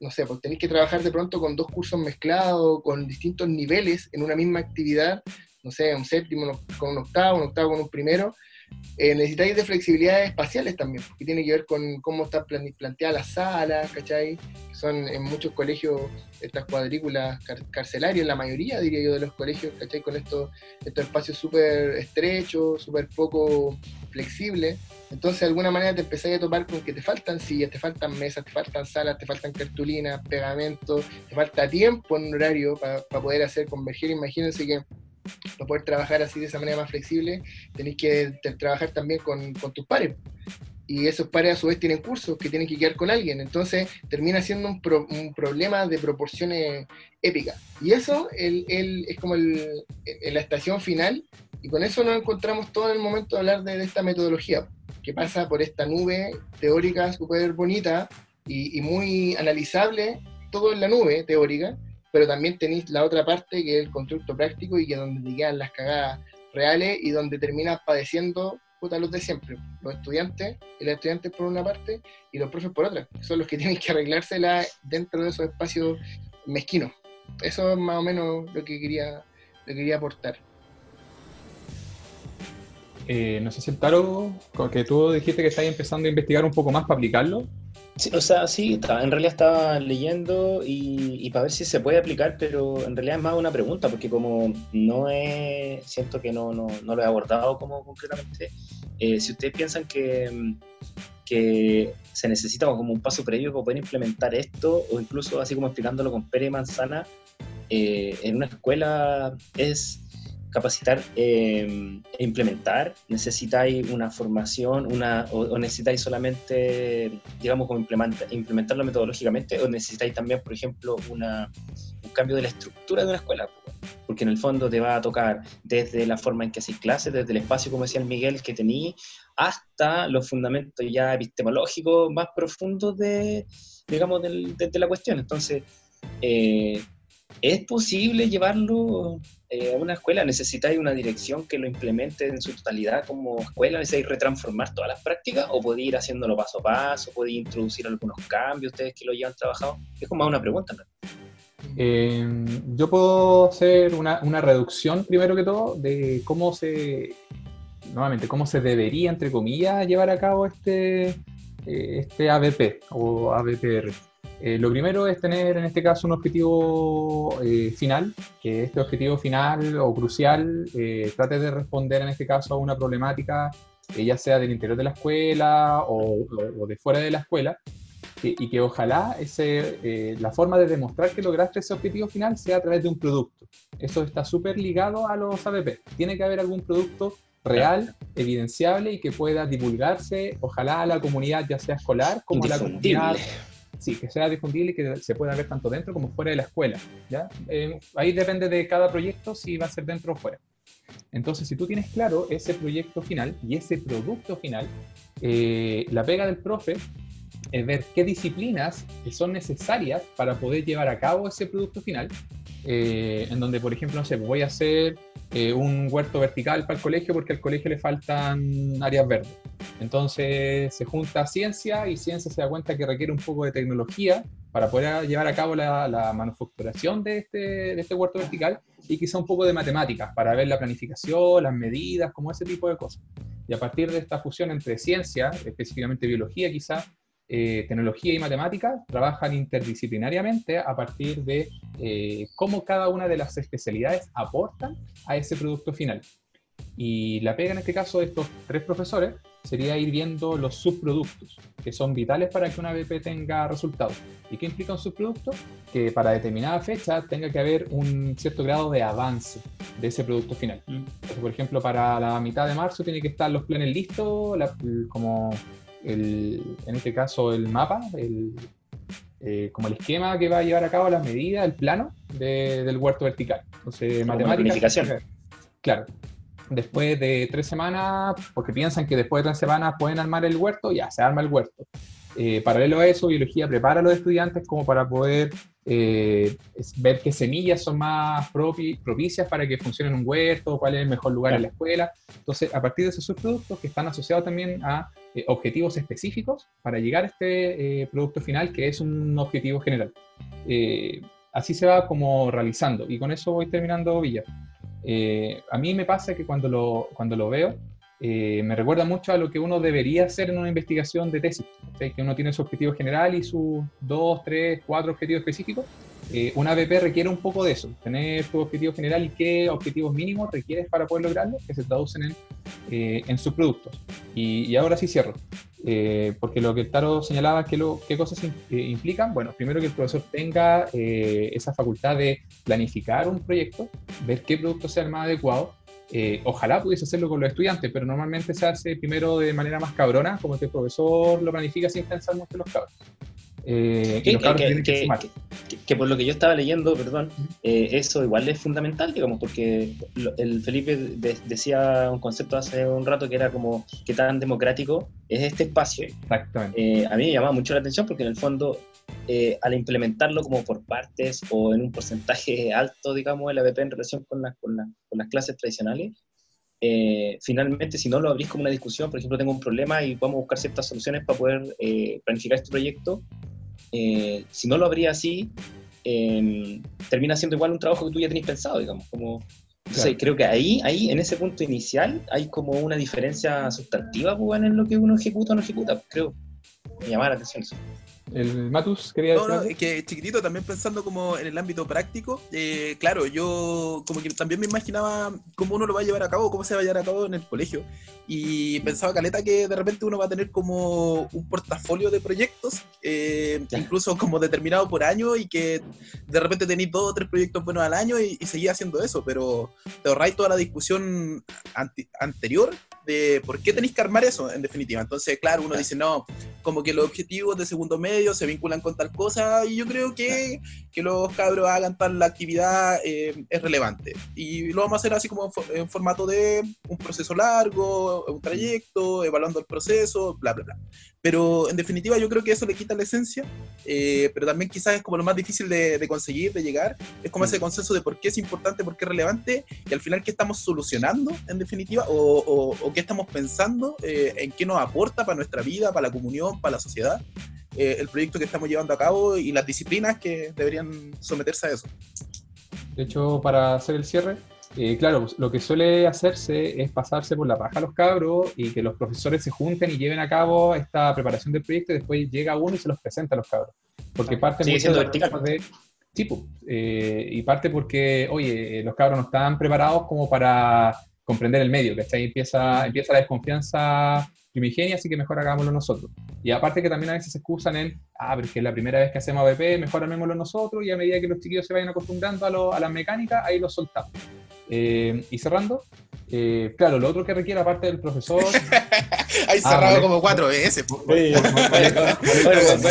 no sé, pues tenéis que trabajar de pronto con dos cursos mezclados, con distintos niveles en una misma actividad, no sé, un séptimo con un octavo, un octavo con un primero, eh, necesitáis de flexibilidades espaciales también, que tiene que ver con cómo está planteada la sala, ¿cachai? Son en muchos colegios estas cuadrículas carcelarias, la mayoría, diría yo, de los colegios, ¿cachai? Con estos, estos espacios súper estrechos, súper poco flexibles. Entonces, de alguna manera te empezáis a topar con que te faltan sillas, te faltan mesas, te faltan salas, te faltan cartulinas, pegamentos, te falta tiempo en horario para poder hacer converger. Imagínense que para poder trabajar así de esa manera más flexible, tenéis que trabajar también con, tus pares. Y esos pares a su vez tienen cursos que tienen que quedar con alguien. Entonces termina siendo un, problema de proporciones épicas. Y eso el, es como el, la estación final. Y con eso nos encontramos todo en el momento de hablar de, esta metodología, que pasa por esta nube teórica súper bonita y, y muy analizable, todo en la nube teórica, pero también tenéis la otra parte que es el constructo práctico y que es donde te quedan las cagadas reales y donde terminas padeciendo puta los de siempre, los estudiantes y las estudiantes por una parte y los profes por otra, son los que [laughs] tienen que arreglársela dentro de esos espacios mezquinos. Eso es más o menos lo que quería, lo que quería aportar. Eh, no sé si el Taro, que tú dijiste que estáis empezando a investigar un poco más para aplicarlo, o sea, sí, en realidad estaba leyendo y, para ver si se puede aplicar, pero en realidad es más una pregunta, porque como no es, siento que no, no, no lo he abordado como concretamente, eh, si ustedes piensan que, que se necesita como un paso previo para poder implementar esto, o incluso así como explicándolo con Pere Manzana, eh, en una escuela es capacitar eh, e implementar? ¿Necesitáis una formación una, o, necesitáis solamente, digamos, como implementarlo metodológicamente? ¿O necesitáis también, por ejemplo, un cambio de la estructura de una escuela? Porque en el fondo te va a tocar desde la forma en que haces clases, desde el espacio, como decía el Miguel, que tení, hasta los fundamentos ya epistemológicos más profundos de, digamos, de, la cuestión. Entonces, eh, ¿Es posible llevarlo eh, a una escuela? ¿Necesitáis una dirección que lo implemente en su totalidad como escuela? ¿Necesitáis retransformar todas las prácticas? ¿O podéis ir haciéndolo paso a paso? ¿Podéis introducir algunos cambios ustedes que lo llevan trabajado? Es como una pregunta, ¿no? Eh, yo puedo hacer una, una, reducción, primero que todo, de cómo se, nuevamente, cómo se debería, entre comillas, llevar a cabo este, eh, este ABP o ABPR. Eh, lo primero es tener en este caso un objetivo eh, final, que este objetivo final o crucial eh, trate de responder en este caso a una problemática, ya sea del interior de la escuela o, de fuera de la escuela, y que ojalá ese, la forma de demostrar que lograste ese objetivo final sea a través de un producto. Eso está súper ligado a los ABP. Tiene que haber algún producto real, evidenciable y que pueda divulgarse, ojalá a la comunidad, ya sea escolar como a la comunidad sí, que sea difundible y que se pueda ver tanto dentro como fuera de la escuela. ¿ya? Eh, ahí depende de cada proyecto si va a ser dentro o fuera. Entonces, si tú tienes claro ese proyecto final y ese producto final, eh, la pega del profe es ver qué disciplinas son necesarias para poder llevar a cabo ese producto final, eh, en donde, por ejemplo, no sé, voy a hacer un huerto vertical para el colegio porque al colegio le faltan áreas verdes. Entonces se junta ciencia y ciencia se da cuenta que requiere un poco de tecnología para poder llevar a cabo la, manufacturación de este, de este huerto vertical y quizá un poco de matemáticas para ver la planificación, las medidas, como ese tipo de cosas. Y a partir de esta fusión entre ciencia, específicamente biología quizá, eh, tecnología y matemáticas, trabajan interdisciplinariamente a partir de eh, cómo cada una de las especialidades aportan a ese producto final. Y la pega en este caso de estos tres profesores sería ir viendo los subproductos, que son vitales para que una BP tenga resultados. ¿Y qué implica un subproducto? Que para determinada fecha tenga que haber un cierto grado de avance de ese producto final. Mm. por ejemplo, para la mitad de marzo tiene que estar los planes listos, como el, en este caso el mapa, el, eh, como el esquema que va a llevar a cabo las medidas, el plano del huerto vertical. Entonces, matemáticas. Claro, después de tres semanas, porque piensan que después de tres semanas pueden armar el huerto, ya se arma el huerto. Eh, paralelo a eso, biología prepara a los estudiantes como para poder eh, es ver qué semillas son más propicias para que funcione en un huerto, cuál es el mejor lugar en la escuela. Entonces, a partir de esos subproductos que están asociados también a eh, objetivos específicos para llegar a este eh, producto final que es un objetivo general. así se va como realizando y con eso voy terminando Villa. a mí me pasa que cuando lo, cuando lo veo, eh, me recuerda mucho a lo que uno debería hacer en una investigación de tesis, que uno tiene su objetivo general y sus dos, tres, cuatro objetivos específicos. Eh, una ABP requiere un poco de eso, tener tu objetivo general y qué objetivos mínimos requieres para poder lograrlo, que se traducen en, eh, en sus productos. Y, ahora sí cierro, porque lo que Taro señalaba, ¿qué, lo, qué cosas implican? Bueno, primero que el profesor tenga esa facultad de planificar un proyecto, ver qué producto sea el más adecuado, eh, ojalá pudiese hacerlo con los estudiantes, pero normalmente se hace primero de manera más cabrona, como que el profesor lo planifica sin pensar mucho en los cabros. Eh, que, por lo que yo estaba leyendo, perdón, eh, eso igual es fundamental, digamos, porque el Felipe decía un concepto hace un rato que era como qué tan democrático es este espacio. Exactamente. a mí me llamaba mucho la atención porque en el fondo eh, al implementarlo como por partes o en un porcentaje [laughs] alto, digamos, el ABP en relación con, con, las clases tradicionales, eh, finalmente, si no lo abrís como una discusión, por ejemplo, tengo un problema y vamos a buscar ciertas soluciones para poder eh, planificar este proyecto, si no lo abría así, em, termina siendo igual un trabajo que tú ya tenías pensado, digamos, como... Entonces, creo que ahí, ahí, en ese punto inicial, hay como una diferencia sustantiva pues, en lo que uno ejecuta o no ejecuta. Creo, me llamaba la atención eso. El Matus quería decir. No, no, que chiquitito, también pensando como en el ámbito práctico, eh, claro, yo como que también me imaginaba cómo uno lo va a llevar a cabo, cómo se va a llevar a cabo en el colegio. Y pensaba, Caleta, que de repente uno va a tener como un portafolio de proyectos, eh, incluso como determinado por año, y que de repente tenéis dos o tres proyectos buenos al año y, y seguís haciendo eso, pero te ahorráis toda la discusión anterior de por qué tenéis que armar eso, en definitiva. Entonces, claro, uno dice, no, como que los objetivos de segundo medio se vinculan con tal cosa, y yo creo que, que los cabros hagan tal actividad eh, es relevante. Y lo vamos a hacer así como en, formato de un proceso largo, un trayecto, evaluando el proceso, bla, bla, bla. Pero en definitiva yo creo que eso le quita la esencia, eh, pero también quizás es como lo más difícil de, de, conseguir, de llegar, es como ese consenso de por qué es importante, por qué es relevante, y al final qué estamos solucionando, en definitiva, o, o qué estamos pensando, eh, en qué nos aporta para nuestra vida, para la comunión, para la sociedad, eh, el proyecto que estamos llevando a cabo y las disciplinas que deberían someterse a eso. De hecho, para hacer el cierre, eh, claro, pues, lo que suele hacerse es pasarse por la paja a los cabros y que los profesores se junten y lleven a cabo esta preparación del proyecto y después llega uno y se los presenta a los cabros. Porque parte siendo vertical. de tipo y parte porque, oye, los cabros no están preparados como para comprender el medio, ¿cachai? Empieza, empieza la desconfianza primigenia, así que mejor hagámoslo nosotros. Y aparte que también a veces se excusan en, ah, pero es que la primera vez que hacemos ABP, mejor hagámoslo nosotros, y a medida que los chiquillos se vayan acostumbrando a, lo, a las mecánicas, ahí los soltamos. Eh, y cerrando, eh, claro, lo otro que requiere aparte del profesor. [laughs] Hay cerrado como cuatro veces. Bueno,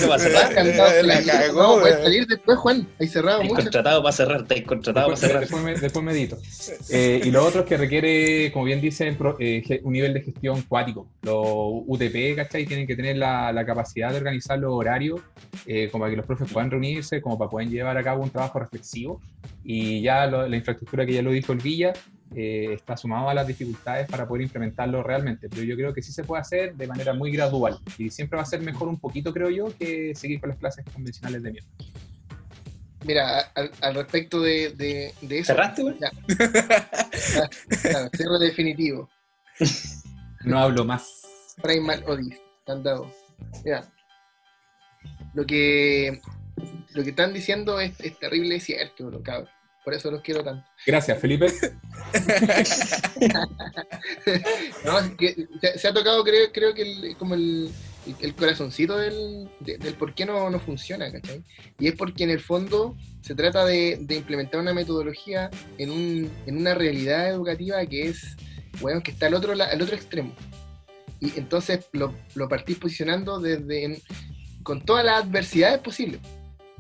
va a cerrar. La cagó. Puede salir después, Juan. Hay cerrado mucho. contratado para cerrar, hay contratado para cerrar. Después, me, después medito. Eh, y lo otro es que requiere, como bien dicen, eh, un nivel de gestión cuático. Los UTP, ¿cachai? Tienen que tener la, la capacidad de organizar los horarios, eh, como para que los profes puedan reunirse, como para poder llevar a cabo un trabajo reflexivo. Y ya la infraestructura que ya lo dijo el Villa, eh, está sumado a las dificultades para poder implementarlo realmente. Pero yo creo que sí se puede hacer de manera muy gradual y siempre va a ser mejor un poquito, creo yo, que seguir con las clases convencionales de mierda. Mira, al, respecto de, de, eso. ¿Cerraste, güey? Claro, cierro definitivo. No hablo más. Primal Odis, dado. Mira, lo que, lo que están diciendo es, es terrible, es cierto, lo cabrón. Por eso los quiero tanto. Gracias, Felipe. [laughs] se, ha tocado, creo, creo que como el, corazoncito del, por qué no, no, funciona, ¿cachai? Y es porque en el fondo se trata de, implementar una metodología en, un, en, una realidad educativa que es, bueno, que está al otro, al otro extremo. Y entonces lo, lo partís posicionando desde con todas las adversidades posibles.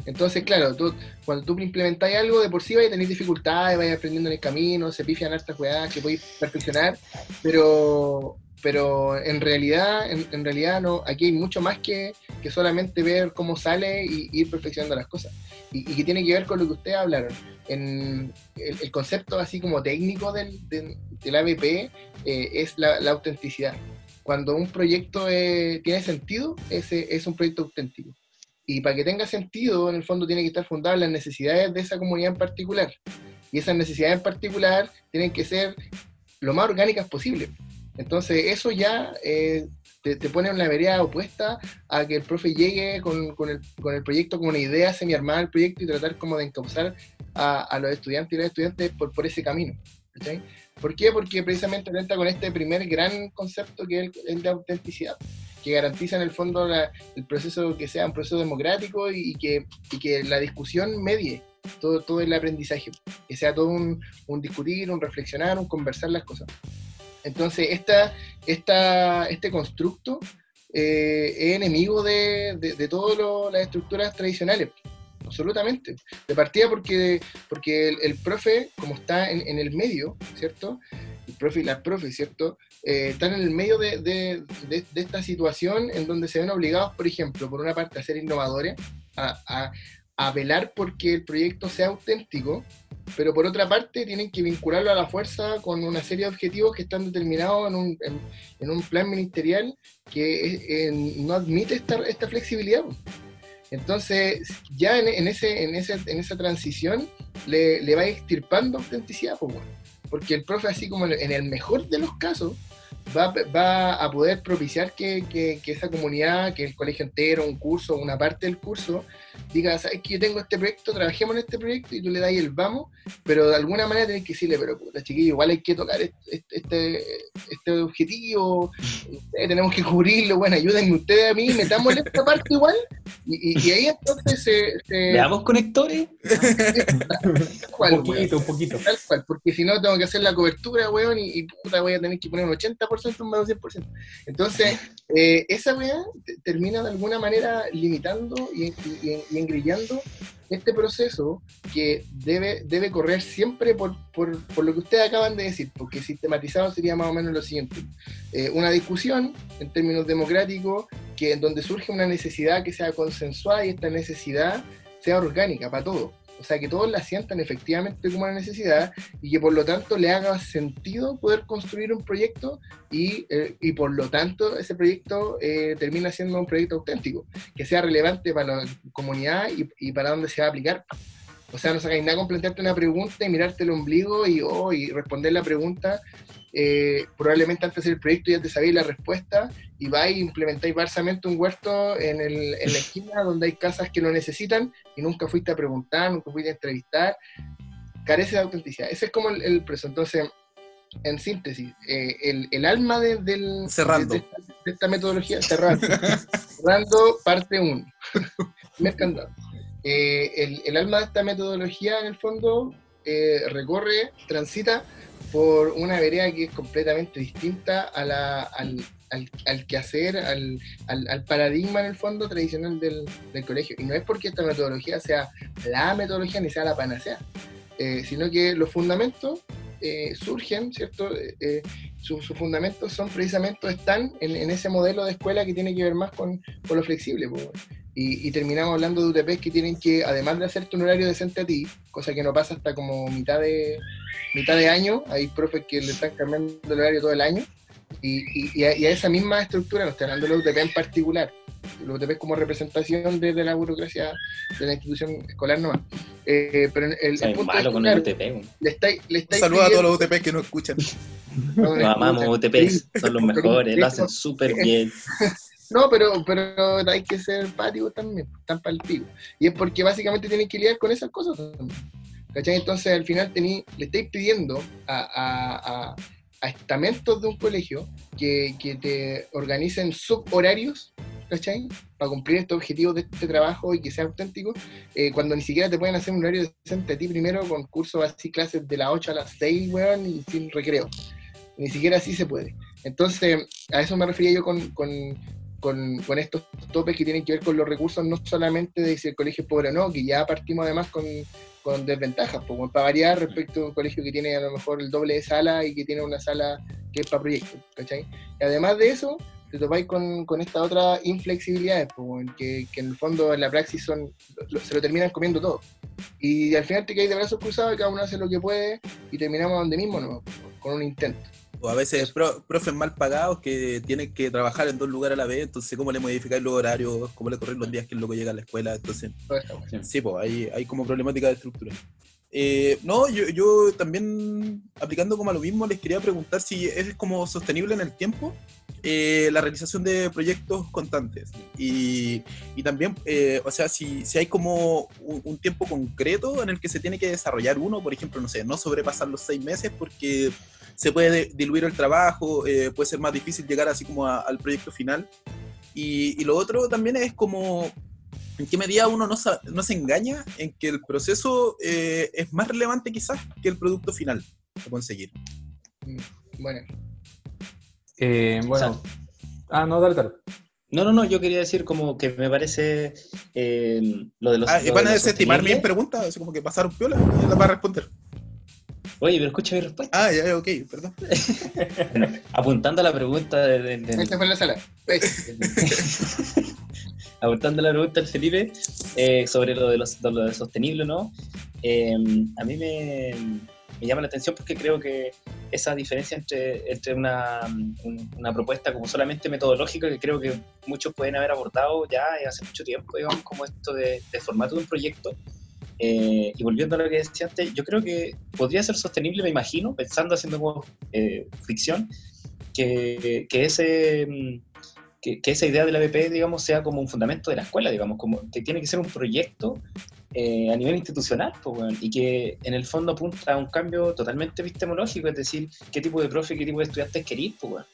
Entonces, claro, cuando tú implementas algo, de por sí vais a tener dificultades, vais aprendiendo en el camino, se pifian hartas jugadas que podéis perfeccionar, pero, pero en realidad, en, realidad no, aquí hay mucho más que, que solamente ver cómo sale y, ir perfeccionando las cosas. Y, que tiene que ver con lo que ustedes hablaron. En el, concepto así como técnico del, del, ABP eh, es la, autenticidad. Cuando un proyecto eh, tiene sentido, ese es un proyecto auténtico. Y para que tenga sentido, en el fondo tiene que estar fundado en las necesidades de esa comunidad en particular. Y esas necesidades en particular tienen que ser lo más orgánicas posible. Entonces, eso ya eh, te, pone en la vereda opuesta a que el profe llegue con, el, con el, proyecto, con una idea semi-armada del proyecto y tratar como de encauzar a, los estudiantes y las estudiantes por, por ese camino. ¿Por qué? Porque precisamente cuenta con este primer gran concepto que es el, de autenticidad, que garantiza en el fondo el proceso que sea un proceso democrático y, que, y que la discusión medie todo, todo el aprendizaje, que sea todo un, un discutir, un reflexionar, un conversar las cosas. Entonces, esta, esta, este constructo eh, es enemigo de, de, todas las estructuras tradicionales, absolutamente. De partida porque, porque el, profe, como está en, el medio, ¿cierto? El profe y las profes, ¿cierto? Eh, están en el medio de, de, esta situación en donde se ven obligados, por ejemplo, por una parte a ser innovadores, a, a, a velar porque el proyecto sea auténtico, pero por otra parte tienen que vincularlo a la fuerza con una serie de objetivos que están determinados en un, en, un plan ministerial que no admite esta, esta flexibilidad. Entonces, ya en, ese, en, ese, en esa transición le, le va extirpando autenticidad, porque el profe, así como en el mejor de los casos, va, va a poder propiciar que, que, que, esa comunidad, que el colegio entero, un curso, una parte del curso, diga, sabes que yo tengo este proyecto, trabajemos en este proyecto y tú le das el vamos, pero de alguna manera tenés que decirle, pero puta chiquillo, igual hay que tocar este, este, objetivo, eh, tenemos que cubrirlo, bueno, ayúdenme ustedes a mí, metámosle esta parte igual, y, ahí entonces se... ¿Veamos conectores? [laughs] un poquito, un poquito. Tal cual, porque si no tengo que hacer la cobertura, weón, y, puta voy a tener que poner un 80%, un 100%. Entonces, eh, esa weá termina de alguna manera limitando y, y, engrillando este proceso que debe, debe correr siempre por, por, por, lo que ustedes acaban de decir, porque sistematizado sería más o menos lo siguiente. Eh, una discusión en términos democráticos que en donde surge una necesidad que sea consensuada y esta necesidad sea orgánica para todos o sea, que todos la sientan efectivamente como una necesidad y que por lo tanto le haga sentido poder construir un proyecto y, eh, y por lo tanto ese proyecto eh, termina siendo un proyecto auténtico, que sea relevante para la comunidad y, y para dónde se va a aplicar. O sea, no sacáis nada con plantearte una pregunta y mirarte el ombligo y, oh, y responder la pregunta eh, probablemente antes del proyecto ya te sabéis la respuesta y vais e implementáis barsamente un huerto en, el, en, la esquina donde hay casas que lo necesitan y nunca fuiste a preguntar, nunca fuiste a entrevistar, carece de autenticidad. Ese es como el, el preso. Entonces, en síntesis, eh, el, el, alma de, del, cerrando. De, esta, metodología, cerrando, cerrando parte 1, [laughs] eh, el, el, alma de esta metodología, en el fondo, recorre, transita por una vereda que es completamente distinta a la, al, al, al quehacer, al, al, paradigma en el fondo tradicional del, del, colegio. Y no es porque esta metodología sea la metodología ni sea la panacea, eh, sino que los fundamentos eh, surgen, ¿cierto? Eh, sus, fundamentos son precisamente, están en, ese modelo de escuela que tiene que ver más con, con lo flexible. Y, y, terminamos hablando de UTPs que tienen que, además de hacerte un horario decente a ti, cosa que no pasa hasta como mitad de, mitad de año, hay profes que le están cambiando el horario todo el año, y, y, a, esa misma estructura, no estoy hablando de la UTP en particular, la UTP es como representación de, la burocracia de la institución escolar nomás. Eh, pero el, el punto malo con el UTP. Le estáis, le estáis Saluda a todos los UTP que nos escuchan. [laughs] Nos amamos UTPs, son los mejores, lo hacen súper [laughs] bien. No, pero, pero hay que ser empático también, tan palpito. Y es porque básicamente tienen que lidiar con esas cosas también. ¿Cachai? Entonces al final tení, le estáis pidiendo a, estamentos de un colegio que, te organicen suborarios, ¿cachai? Para cumplir estos objetivos de este trabajo y que sea auténtico, eh, cuando ni siquiera te pueden hacer un horario decente a ti primero con cursos así, clases de las 8 a las 6, weón, y sin recreo. Ni siquiera así se puede. Entonces, a eso me refería yo con, con, con, estos topes que tienen que ver con los recursos, no solamente de si el colegio es pobre o no, que ya partimos además con, con desventajas, pues, para variar respecto a un colegio que tiene a lo mejor el doble de sala y que tiene una sala que es para proyectos, ¿cachai? Y además de eso, te topáis con, con esta otra inflexibilidad, pues, que, que, en el fondo en la praxis son, se lo terminan comiendo todo. Y al final te caes de brazos cruzados y cada uno hace lo que puede y terminamos donde mismo, ¿no? con un intento. O a veces profes mal pagados que tienen que trabajar en dos lugares a la vez, entonces cómo le modificáis los horarios, cómo le corren los días que es lo que llega a la escuela, entonces sí, pues hay, hay como problemática de estructura. Eh, no, yo, yo, también aplicando como a lo mismo les quería preguntar si es como sostenible en el tiempo eh, la realización de proyectos constantes. Y, y también, eh, o sea, si, si hay como un, un, tiempo concreto en el que se tiene que desarrollar uno, por ejemplo, no sé, no sobrepasar los seis meses porque se puede diluir el trabajo, eh, puede ser más difícil llegar así como al proyecto final. Y, lo otro también es como en qué medida uno no, no se engaña en que el proceso eh, es más relevante quizás que el producto final a conseguir. Mm, bueno. Eh, bueno. ah, no, dale, dale. No, no, no, yo quería decir como que me parece lo de los... Ah, ¿y van a desestimar mi pregunta? Así como que pasaron piola y la va a responder. Oye, pero escucha mi respuesta. Ah, ya, ok, perdón. [laughs] apuntando a la pregunta de. Esta fue la sala. [laughs] apuntando a la pregunta del Felipe eh, sobre lo de, los, lo de sostenible, ¿no? Eh, a mí me, me, llama la atención porque creo que esa diferencia entre, entre una, una, propuesta como solamente metodológica, que creo que muchos pueden haber abordado ya hace mucho tiempo, digamos, como esto de, de formato de un proyecto eh, y volviendo a lo que decía antes, yo creo que podría ser sostenible, me imagino, pensando haciendo eh, ficción, que, que ese, mm, que, esa idea de la BP, digamos, sea como un fundamento de la escuela, digamos, como que tiene que ser un proyecto eh, a nivel institucional, pues, y que en el fondo apunta a un cambio totalmente epistemológico, es decir, qué tipo de profe, qué tipo de estudiantes queréis, pues,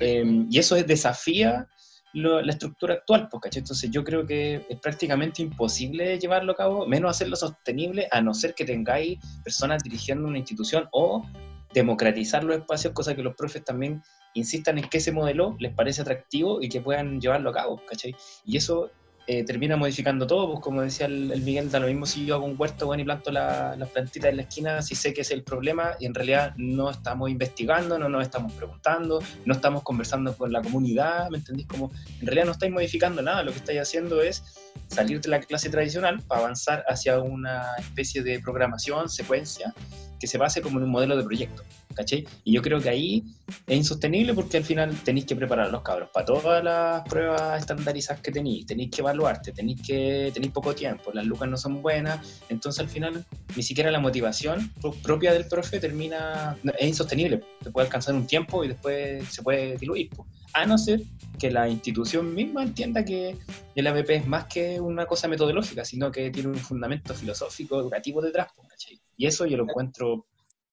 y eso es, desafía la estructura actual, Entonces yo creo que es prácticamente imposible llevarlo a cabo, menos hacerlo sostenible, a no ser que tengáis personas dirigiendo una institución o democratizar los espacios, cosa que los profes también insistan en que ese modelo les parece atractivo y que puedan llevarlo a cabo, ¿cachai? Y eso eh, termina modificando todo, pues como decía el, Miguel, da lo mismo si yo hago un huerto bueno, y planto las la plantitas en la esquina, si sé que es el problema y en realidad no estamos investigando, no nos estamos preguntando, no estamos conversando con la comunidad, ¿me entendís? Como en realidad no estáis modificando nada, lo que estáis haciendo es salir de la clase tradicional para avanzar hacia una especie de programación, secuencia, que se base como en un modelo de proyecto. ¿Cachai? Y yo creo que ahí es insostenible porque al final tenéis que preparar a los cabros para todas las pruebas estandarizadas que tenéis, tenéis que evaluarte, tenéis que tenéis poco tiempo, las lucas no son buenas, entonces al final ni siquiera la motivación propia del profe termina, es insostenible, te puede alcanzar un tiempo y después se puede diluir, a no ser que la institución misma entienda que el ABP es más que una cosa metodológica, sino que tiene un fundamento filosófico, educativo detrás, ¿cachai? Y eso yo lo encuentro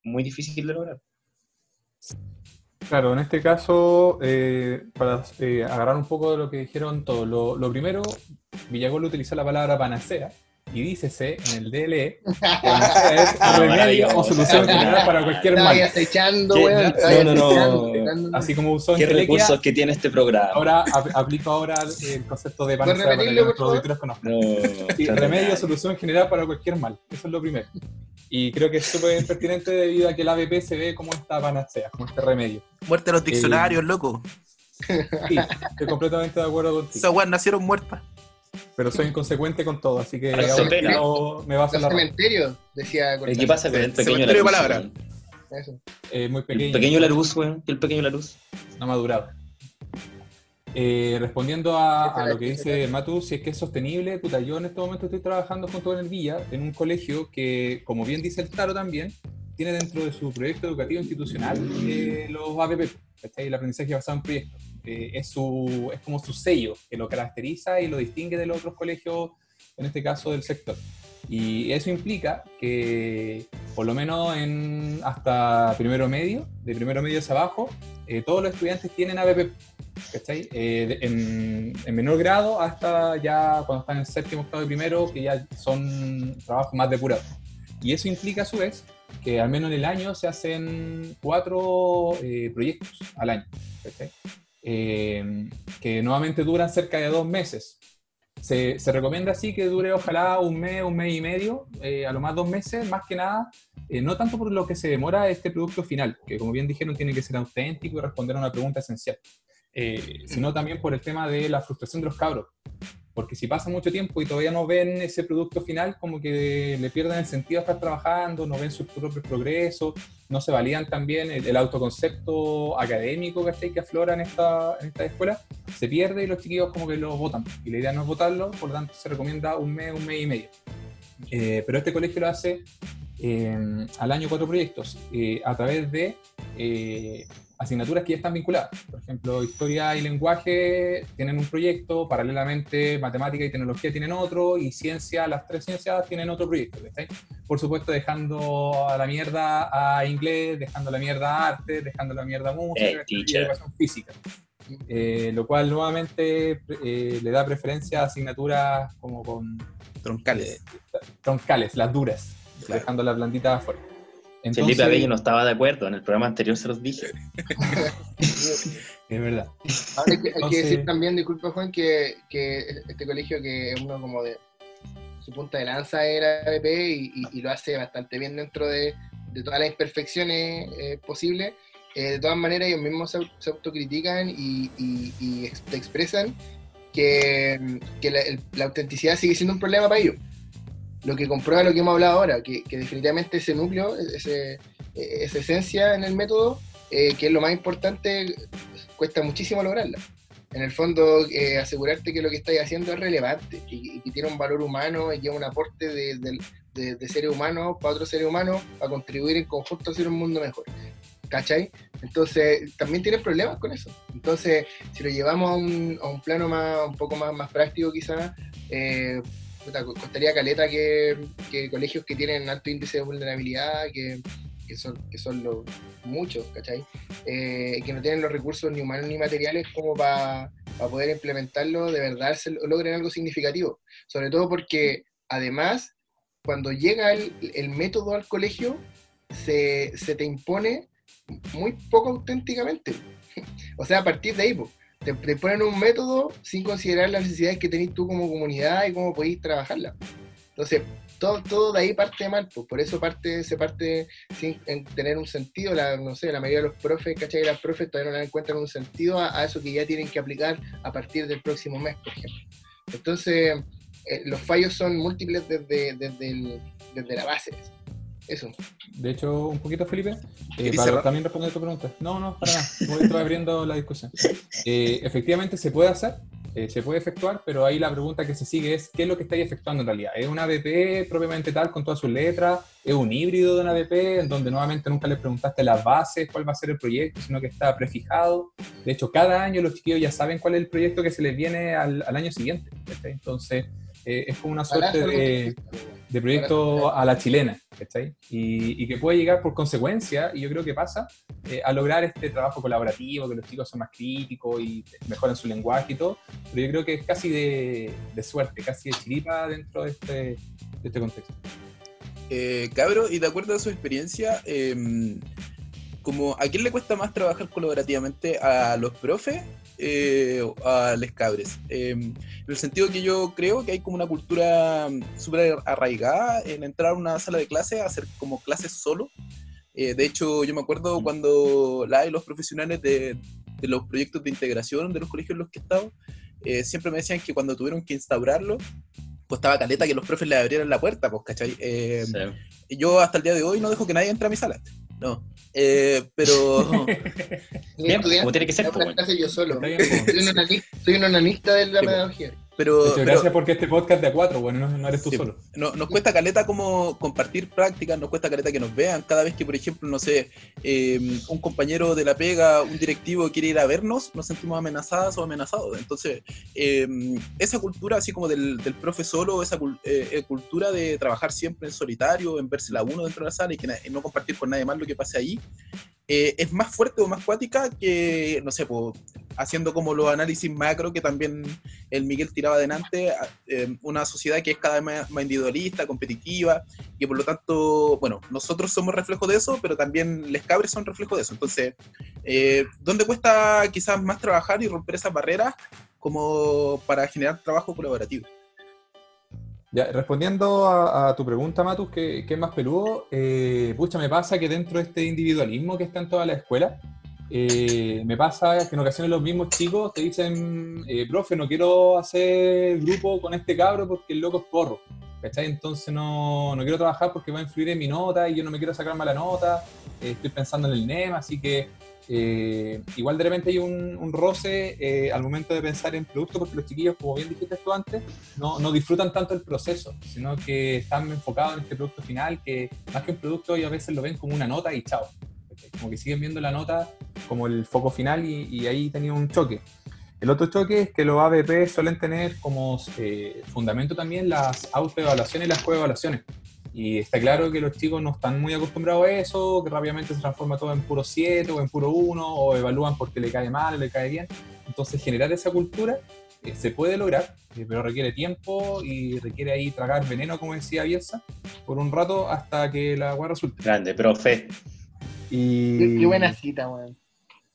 muy difícil de lograr. Claro, en este caso, eh, para eh, agarrar un poco de lo que dijeron todos, lo, primero, Villagol utiliza la palabra panacea y dícese en el DLE que panacea es remedio o solución general para cualquier mal. Acechando, no, no, no. Así como usó ¿Qué recursos que tiene este programa? Ahora aplico ahora el concepto de panacea para que los auditores conozcan. remedio o solución general para cualquier mal. Eso es lo primero. Y creo que es súper pertinente debido a que el ABP se ve como esta panacea, como este remedio. Muerte a los diccionarios, loco. Sí, estoy completamente de acuerdo contigo. Esas weas nacieron muertas. Pero soy inconsecuente con todo, así que no me vas a la cementerio, decía ¿Qué pasa con el pequeño palabra? Eso. Eh, muy pequeño. El pequeño Larus, weón. El pequeño Larus. No madurado. Eh, respondiendo a, lo que dice Matu, si es que es sostenible, puta, yo en este momento estoy trabajando junto con el Villa en un colegio que, como bien dice el Taro también, tiene dentro de su proyecto educativo institucional eh, los APP, el aprendizaje basado en proyectos. Eh, es, su, es como su sello que lo caracteriza y lo distingue de los otros colegios, en este caso del sector. Y eso implica que, por lo menos en hasta primero medio, de primero medio hacia abajo, todos los estudiantes tienen APP. ¿cachai? Eh, en, menor grado hasta ya cuando están en séptimo, octavo y primero, que ya son trabajos más depurados. Y eso implica a su vez que al menos en el año se hacen cuatro eh, proyectos al año. Eh, que nuevamente duran cerca de dos meses. Se, se, recomienda así que dure ojalá un mes, un mes y medio, eh, a lo más dos meses, más que nada, eh, no tanto por lo que se demora este producto final, que como bien dijeron tiene que ser auténtico y responder a una pregunta esencial, sino también por el tema de la frustración de los cabros porque si pasa mucho tiempo y todavía no ven ese producto final, como que le pierden el sentido de estar trabajando, no ven sus propios progresos, no se validan también el, autoconcepto académico que aflora en esta, en esta escuela, se pierde y los chiquillos como que lo votan. Y la idea no es votarlo, por lo tanto se recomienda un mes, un mes y medio. Eh, pero este colegio lo hace eh, al año cuatro proyectos eh, a través de asignaturas que ya están vinculadas. Por ejemplo, historia y lenguaje tienen un proyecto, paralelamente matemática y tecnología tienen otro, y ciencia, las tres ciencias tienen otro proyecto. Por supuesto, dejando a la mierda a inglés, dejando a la mierda a arte, dejando a la mierda a música eh, y educación física. Eh, lo cual nuevamente eh, le da preferencia a asignaturas como con... Troncales. troncales, las duras, dejando las blanditas afuera. Entonces, Felipe Abello no estaba de acuerdo, en el programa anterior se los dije. [laughs] es verdad. hay, que, decir también, disculpa Juan, que, este colegio que es uno como de su punta de lanza era BP y, lo hace bastante bien dentro de, todas las imperfecciones eh, posibles. Eh, de todas maneras, ellos mismos se, autocritican y, expresan que, la autenticidad sigue siendo un problema para ellos lo que comprueba lo que hemos hablado ahora, que, definitivamente ese núcleo, ese, esa esencia en el método, eh, que es lo más importante, cuesta muchísimo lograrla. En el fondo, eh, asegurarte que lo que estáis haciendo es relevante y, que tiene un valor humano y lleva un aporte de, de, seres humanos para otros seres humanos a contribuir en conjunto a hacer un mundo mejor. ¿Cachai? Entonces, también tienen problemas con eso. Entonces, si lo llevamos a un, a un plano más, un poco más, más práctico, quizás, eh, costaría caleta que, colegios que tienen alto índice de vulnerabilidad, que, son, que son los muchos, ¿cachai? Eh, que no tienen los recursos ni humanos ni materiales como para poder implementarlo, de verdad se logren algo significativo. Sobre todo porque, además, cuando llega el, método al colegio, se, se, te impone muy poco auténticamente. [laughs] o sea, a partir de ahí, te, ponen un método sin considerar las necesidades que tenés tú como comunidad y cómo podéis trabajarla. Entonces, todo, todo de ahí parte mal, pues por eso parte, se parte sin tener un sentido, no sé, la mayoría de los profes, ¿cachai? Las profes todavía no le encuentran un sentido a, eso que ya tienen que aplicar a partir del próximo mes, por ejemplo. Entonces, eh, los fallos son múltiples desde, desde, desde la base. Eso. De hecho, un poquito, Felipe, eh, para también responder tu pregunta. No, no, para nada. [laughs] Voy abriendo la discusión. Eh, efectivamente, se puede hacer, eh, se puede efectuar, pero ahí la pregunta que se sigue es: ¿qué es lo que estáis efectuando en realidad? ¿Es una BP propiamente tal con todas sus letras? ¿Es un híbrido de una BP en donde nuevamente nunca les preguntaste las bases, cuál va a ser el proyecto, sino que está prefijado? De hecho, cada año los chiquillos ya saben cuál es el proyecto que se les viene al, al año siguiente. Entonces, es como una suerte de de proyecto a la chilena, ¿cachai? Y, y, que puede llegar por consecuencia, y yo creo que pasa, eh, a lograr este trabajo colaborativo, que los chicos son más críticos y mejoran su lenguaje y todo, pero yo creo que es casi de, de suerte, casi de chiripa dentro de este, de este contexto. Eh, cabro, y de acuerdo a su experiencia, eh, como ¿a quién le cuesta más trabajar colaborativamente? ¿A los profes eh, a les cabres. Em, en el sentido que yo creo que hay como una cultura súper arraigada en entrar a una sala de clase a hacer como clases solo. Eh, de hecho, yo me acuerdo cuando la y los profesionales de, de, los proyectos de integración de los colegios en los que he estado, eh, siempre me decían que cuando tuvieron que instaurarlo, pues estaba caleta que los profes le abrieran la puerta, pues, ¿cachai? Em, yo hasta el día de hoy no dejo que nadie entre a mi sala. No. Eh, pero. [laughs] Bien, como tiene que ser. yo solo. Soy un analista de la pedagogía. Pero, gracias porque este podcast de a cuatro, bueno, no, eres tú solo. No, nos cuesta caleta como compartir prácticas, nos cuesta caleta que nos vean. Cada vez que, por ejemplo, no sé, em, un compañero de la pega, un directivo quiere ir a vernos, nos sentimos amenazadas o amenazados. Entonces, em, esa cultura, así como del, del profe solo, esa eh, eh, cultura de trabajar siempre en solitario, en verse la uno dentro de la sala y que no compartir con nadie más lo que pase ahí, eh, es más fuerte o más cuática que, no sé, haciendo como los análisis macro que también el Miguel tiraba adelante, eh, una sociedad que es cada vez más, individualista, competitiva, y por lo tanto, bueno, nosotros somos reflejo de eso, pero también les cabres son reflejo de eso. Entonces, eh, ¿dónde cuesta quizás más trabajar y romper esas barreras como para generar trabajo colaborativo? Ya, respondiendo a, tu pregunta, Matus, ¿qué, es más peludo? Eh, pucha, me pasa que dentro de este individualismo que está en toda la escuela, eh, me pasa que en ocasiones los mismos chicos te dicen, eh, profe, no quiero hacer grupo con este cabro porque el loco es porro, ¿cachai? Entonces no, no quiero trabajar porque va a influir en mi nota y yo no me quiero sacar mala nota, estoy pensando en el NEM, así que eh, igual de repente hay un, roce eh, al momento de pensar en producto, porque los chiquillos, como bien dijiste tú antes, no, no, disfrutan tanto el proceso, sino que están enfocados en este producto final, que más que un producto ellos a veces lo ven como una nota y chao. Como que siguen viendo la nota como el foco final y, ahí tenía un choque. El otro choque es que los ABP suelen tener como eh, fundamento también las autoevaluaciones y las coevaluaciones. Y está claro que los chicos no están muy acostumbrados a eso, que rápidamente se transforma todo en puro 7 o en puro 1, o evalúan porque le cae mal o le cae bien. Entonces, generar esa cultura eh, se puede lograr, eh, pero requiere tiempo y requiere ahí tragar veneno, como decía Bielsa, por un rato hasta que la agua resulte. Grande, profe. Y... Qué, buena cita, weón.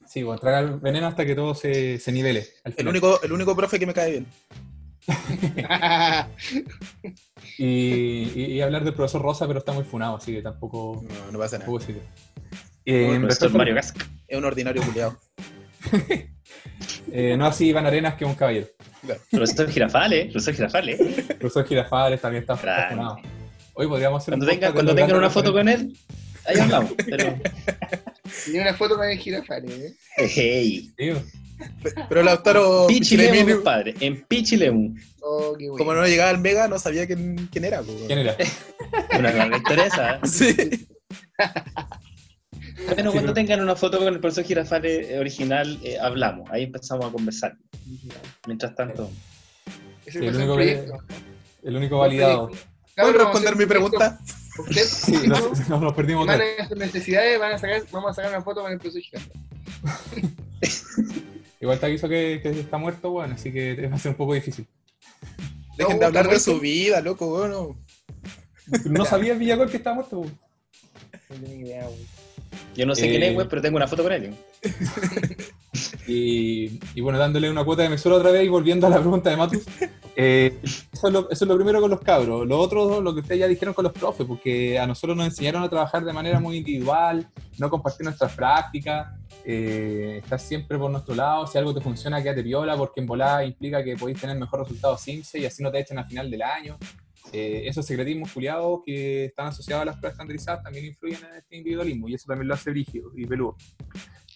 Sí, bueno, tragar veneno hasta que todo se, se nivele. el, único, el único profe que me cae bien. [laughs] y, hablar del profesor Rosa, pero está muy funado, así que tampoco. No, no pasa nada. Eh, profesor Mario Casca. Es un ordinario culiado. [laughs] eh, no así Iván Arenas, que es un caballero. Profesor Girafales, profesor Girafales. Profesor Girafales también está funado. Hoy podríamos hacer Cuando, tenga, cuando tengan una foto con él, ahí [laughs] hablamos. Pero... Tiene una foto con el Girafales, ¿eh? Hey. Pero Lautaro. Pichilemu, padre, en Pichilemu. Oh, Como no llegaba al Mega, no sabía quién, quién era. ¿Quién era? [laughs] Una gran interesa. [laughs] Sí. Bueno, cuando tengan una foto con el profesor Girafale original, eh, hablamos. Ahí empezamos a conversar. Mientras tanto. Sí, el, único el, único validado. ¿Puedo responder mi pregunta? Usted, [laughs] sí, nos, nos, perdimos. Van a sus necesidades, van a sacar, vamos a sacar una foto con el profesor Girafale. Igual te aviso que, que, está muerto, bueno, así que va a ser un poco difícil. Dejen de hablar de su vida, loco, bueno. No sabía Villagol que está muerto, No tenía idea, Yo no sé quién es, güey, pero tengo una foto con él. [laughs] Y, y, bueno, dándole una cuota de mesura otra vez y volviendo a la pregunta de Matus. Eh, eso, es lo, eso, es lo, primero con los cabros. Lo otro, lo que ustedes ya dijeron con los profes, porque a nosotros nos enseñaron a trabajar de manera muy individual, no compartir nuestras prácticas, eh, estar siempre por nuestro lado. Si algo te funciona, quédate viola, porque en volada implica que podéis tener mejor resultado simple y así no te echen al final del año. Eh, esos secretismos culiados que están asociados a las pruebas estandarizadas también influyen en este individualismo y eso también lo hace brígido y peludo.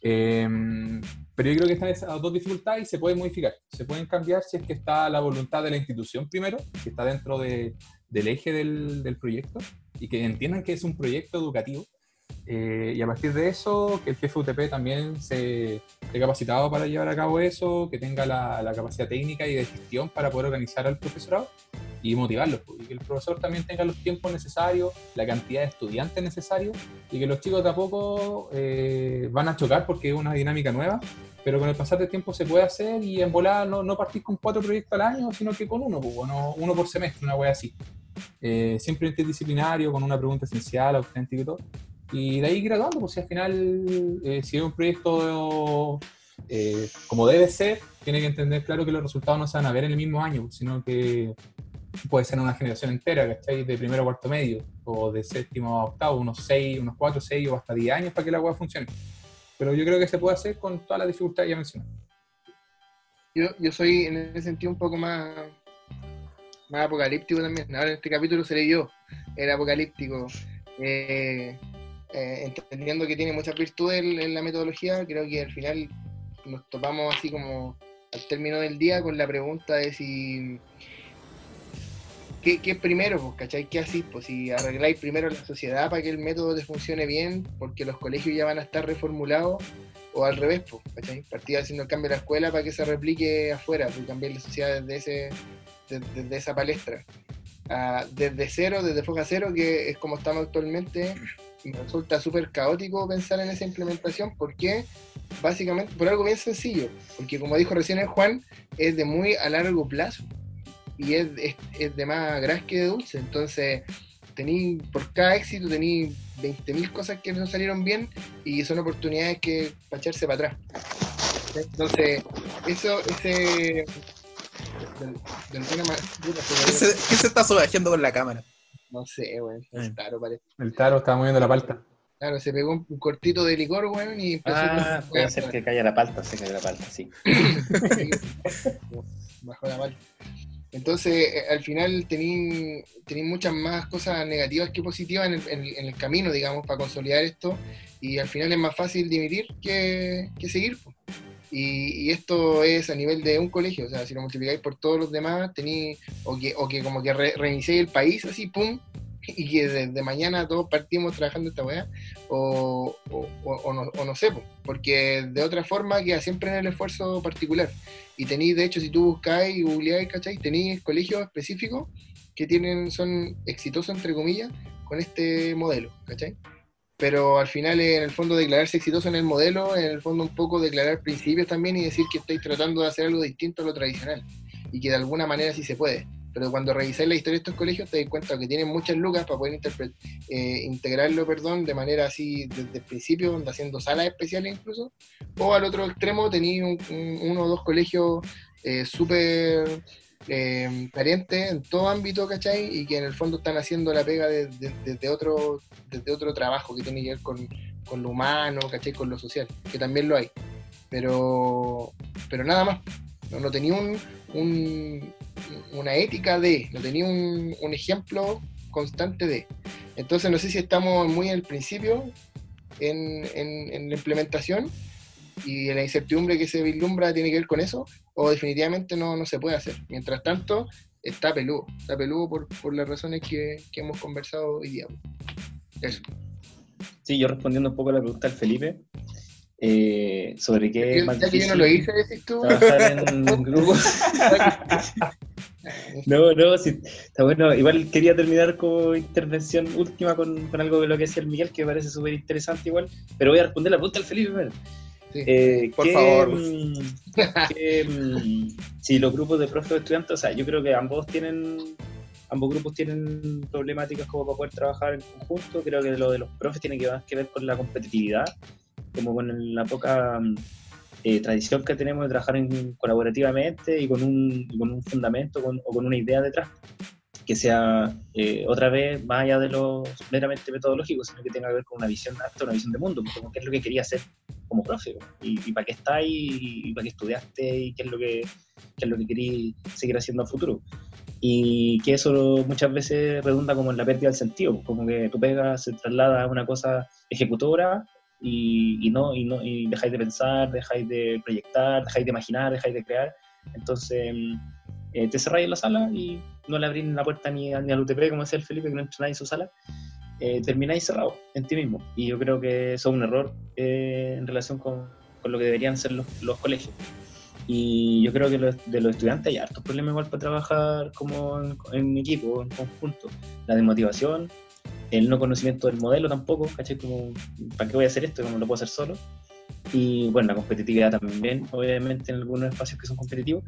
Em, pero yo creo que están esas dos dificultades y se pueden modificar. Se pueden cambiar si es que está la voluntad de la institución primero, que está dentro de, del eje del, del, proyecto, y que entiendan que es un proyecto educativo. Eh, y a partir de eso, que el jefe UTP también se esté capacitado para llevar a cabo eso, que tenga la, la capacidad técnica y de gestión para poder organizar al profesorado y motivarlos, y que el profesor también tenga los tiempos necesarios, la cantidad de estudiantes necesarios, y que los chicos de a poco eh, van a chocar porque es una dinámica nueva, pero con el pasar del tiempo se puede hacer y en volar no, no partís con cuatro proyectos al año, sino que con uno, pues, uno por semestre, una wea así. Eh, siempre interdisciplinario, con una pregunta esencial, auténtica y todo. Y de ahí graduando, pues si al final, eh, si es un proyecto como debe ser, tiene que entender claro que los resultados no se van a ver en el mismo año, sino que puede ser una generación entera, ¿cachai? De primero a cuarto medio, o de séptimo a octavo, unos seis, unos cuatro, seis o hasta diez años para que la web funcione. Pero yo creo que se puede hacer con todas las dificultades que ya mencioné. Yo, yo soy en ese sentido un poco más, más apocalíptico también. Ahora en este capítulo seré yo, el apocalíptico. Eh, eh, entendiendo que tiene muchas virtudes en la metodología, creo que al final nos topamos así como al término del día con la pregunta de si ¿qué, qué primero, pues, cachai? ¿Qué así? Pues si arregláis primero la sociedad para que el método te funcione bien, porque los colegios ya van a estar reformulados, o al revés, pues, ¿cachai? Haciendo el cambio de la escuela para que se replique afuera, pues cambiar la sociedad desde, esa palestra. desde cero, desde Foca Cero, que es como estamos actualmente, me resulta súper caótico pensar en esa implementación porque básicamente por algo bien sencillo, porque como dijo recién el Juan, es de muy a largo plazo y es, es, de más gras que de dulce, entonces tení, por cada éxito tení 20.000 cosas que no salieron bien y son oportunidades que para echarse para atrás. Entonces, eso, ese... ¿Qué se está subajeando con la cámara? No sé, güey. El taro parece. El taro estaba moviendo la palta. Claro, se pegó un, cortito de licor, güey, y empezó Ah, puede ser que caiga la palta, se cae la palta, [laughs] sí. Bajó la palta. Entonces, eh, al final tení, muchas más cosas negativas que positivas en el, camino, digamos, para consolidar esto. Y al final es más fácil dimitir que, que seguir. Y, esto es a nivel de un colegio, o sea, si lo multiplicáis por todos los demás, tení, o que, o que como que re, reiniciéis el país así, pum, y que desde mañana todos partimos trabajando esta weá, o, no, o sé, porque de otra forma queda siempre en el esfuerzo particular. Y tenéis, de hecho, si tú buscáis y googleáis, ¿cachai? Tenéis colegios específicos que tienen, son exitosos, entre comillas, con este modelo, ¿cachai? pero al final en el fondo declararse exitoso en el modelo, en el fondo un poco declarar principios también y decir que estáis tratando de hacer algo distinto a lo tradicional y que de alguna manera sí se puede. Pero cuando revisáis la historia de estos colegios te das cuenta que tienen muchas lucas para poder eh, integrarlo perdón, de manera así desde el principio, haciendo salas especiales incluso. O al otro extremo tenéis uno o dos colegios eh, súper eh, en todo ámbito, ¿cachai? Y que en el fondo están haciendo la pega desde otro, desde otro trabajo que tiene que ver con, lo humano, ¿cachai? Con lo social, que también lo hay. Pero, pero nada más. No, tenía un, una ética de, no tenía un, ejemplo constante de. Entonces no sé si estamos muy al principio en, en la implementación y la incertidumbre que se vislumbra tiene que ver con eso, o definitivamente no, no se puede hacer. Mientras tanto, está peludo, está peludo por, por las razones que, que, hemos conversado hoy día. Eso. Sí, yo respondiendo un poco a la pregunta del Felipe, eh, sobre qué más ya que yo no lo hice, decís tú. en [laughs] grupo. no, no, sí, está bueno. Igual quería terminar como intervención última con, con algo de lo que decía el Miguel, que me parece súper interesante igual, pero voy a responder la pregunta del Felipe. Eh, por favor. Mm, mm, si los grupos de profes estudiantes, o sea, yo creo que ambos tienen, ambos grupos tienen problemáticas como para poder trabajar en conjunto. Creo que lo de los profes tiene que, más que ver con la competitividad, como con la poca mm, eh, tradición que tenemos de trabajar en, colaborativamente y con un, con un fundamento o con una idea detrás que sea eh, otra vez más allá de lo meramente metodológico, sino que tenga que ver con una visión de una visión de mundo, como qué es lo que quería hacer como profe, y, para qué está y, y, para qué estudiaste y qué es lo que, qué es lo que quería seguir haciendo a futuro. Y que eso muchas veces redunda como en la pérdida del sentido, como que tu pega se traslada a una cosa ejecutora y, y no, y, no, y dejáis de pensar, dejáis de proyectar, dejáis de imaginar, dejáis de crear. Entonces eh, te cerráis en la sala y no le abrís la puerta ni, ni al UTP, como decía el Felipe, que no entra nadie en su sala, eh, termináis cerrado en ti mismo. Y yo creo que eso es un error eh, en relación con, con, lo que deberían ser los, los colegios. Y yo creo que de los estudiantes hay hartos problemas igual para trabajar como en, equipo, en conjunto. La desmotivación, el no conocimiento del modelo tampoco, ¿caché? Como, ¿para qué voy a hacer esto? Como lo puedo hacer solo y bueno, la competitividad también, obviamente en algunos espacios que son competitivos,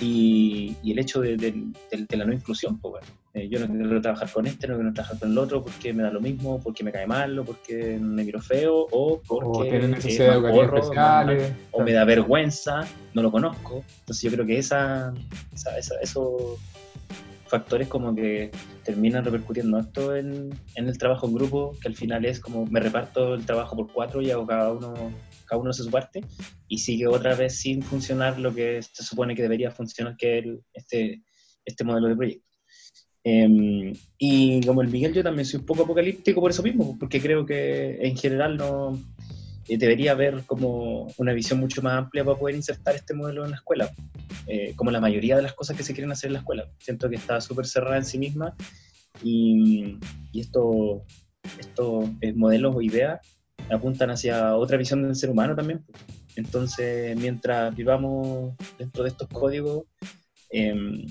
y, y el hecho de, de, la no inclusión, pues bueno, eh, yo no quiero trabajar con este, no quiero trabajar con el otro porque me da lo mismo, porque me cae mal, o porque me miro feo, o porque o necesidad de o me da vergüenza, no lo conozco. Entonces yo creo que esa, esa, esa esos factores como que terminan repercutiendo esto en, en el trabajo en grupo, que al final es como me reparto el trabajo por cuatro y hago cada uno cada uno su parte y sigue otra vez sin funcionar lo que se supone que debería funcionar, que es este, este modelo de proyecto. Em, y como el Miguel, yo también soy un poco apocalíptico por eso mismo, porque creo que en general no debería haber como una visión mucho más amplia para poder insertar este modelo en la escuela, eh, como la mayoría de las cosas que se quieren hacer en la escuela. Siento que está súper cerrada en sí misma y, y esto, estos eh, modelos o ideas apuntan hacia otra visión del ser humano también. Entonces, mientras vivamos dentro de estos códigos, em,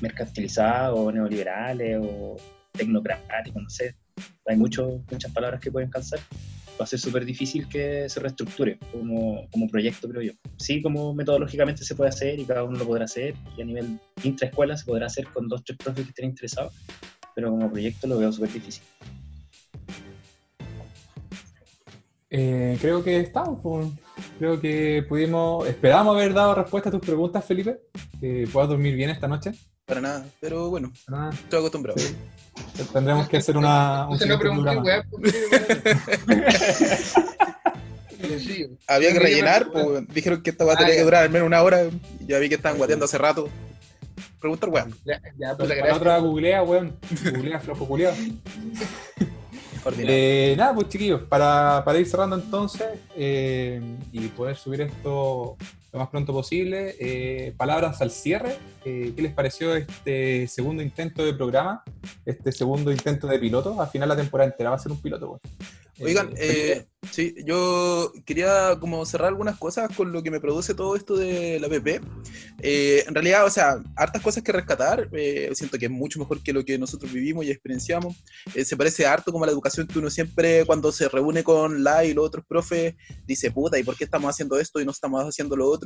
mercantilizados, o neoliberales, o tecnocráticos, no sé. Hay muchas palabras que pueden calzar. Va a ser súper difícil que se reestructure como, como proyecto, creo yo. Sí, como metodológicamente se puede hacer y cada uno lo podrá hacer, y a nivel intraescuela se podrá hacer con dos, tres profes que estén interesados, pero como proyecto lo veo súper difícil. Eh, creo que estamos. Creo que pudimos. Esperamos haber dado respuesta a tus preguntas, Felipe. Que puedas dormir bien esta noche. Para nada, pero bueno, estoy acostumbrado. Tendremos que hacer una. Un no programa. [laughs] Había que rellenar, pues, dijeron que esto va a tener que durar al menos una hora. Ya vi que estaban guateando hace rato. Pregunta, weón. Ya, ya, pues, la otra googlea, weón. Googlea, flojo culiado. Eh, nada, pues chiquillos, para, para ir cerrando entonces eh, y poder subir esto lo más pronto posible, eh, palabras al cierre. ¿Qué les pareció este segundo intento de programa? Este segundo intento de piloto. Al final la temporada entera va a ser un piloto. Pues. Oigan, eh, sí, yo quería como cerrar algunas cosas con lo que me produce todo esto de la PP. Eh, en realidad, o sea, hartas cosas que rescatar. Eh, siento que es mucho mejor que lo que nosotros vivimos y experienciamos. Eh, se parece harto como a la educación que uno siempre, cuando se reúne con la y los otros profes, dice, puta, ¿y por qué estamos haciendo esto y no estamos haciendo lo otro?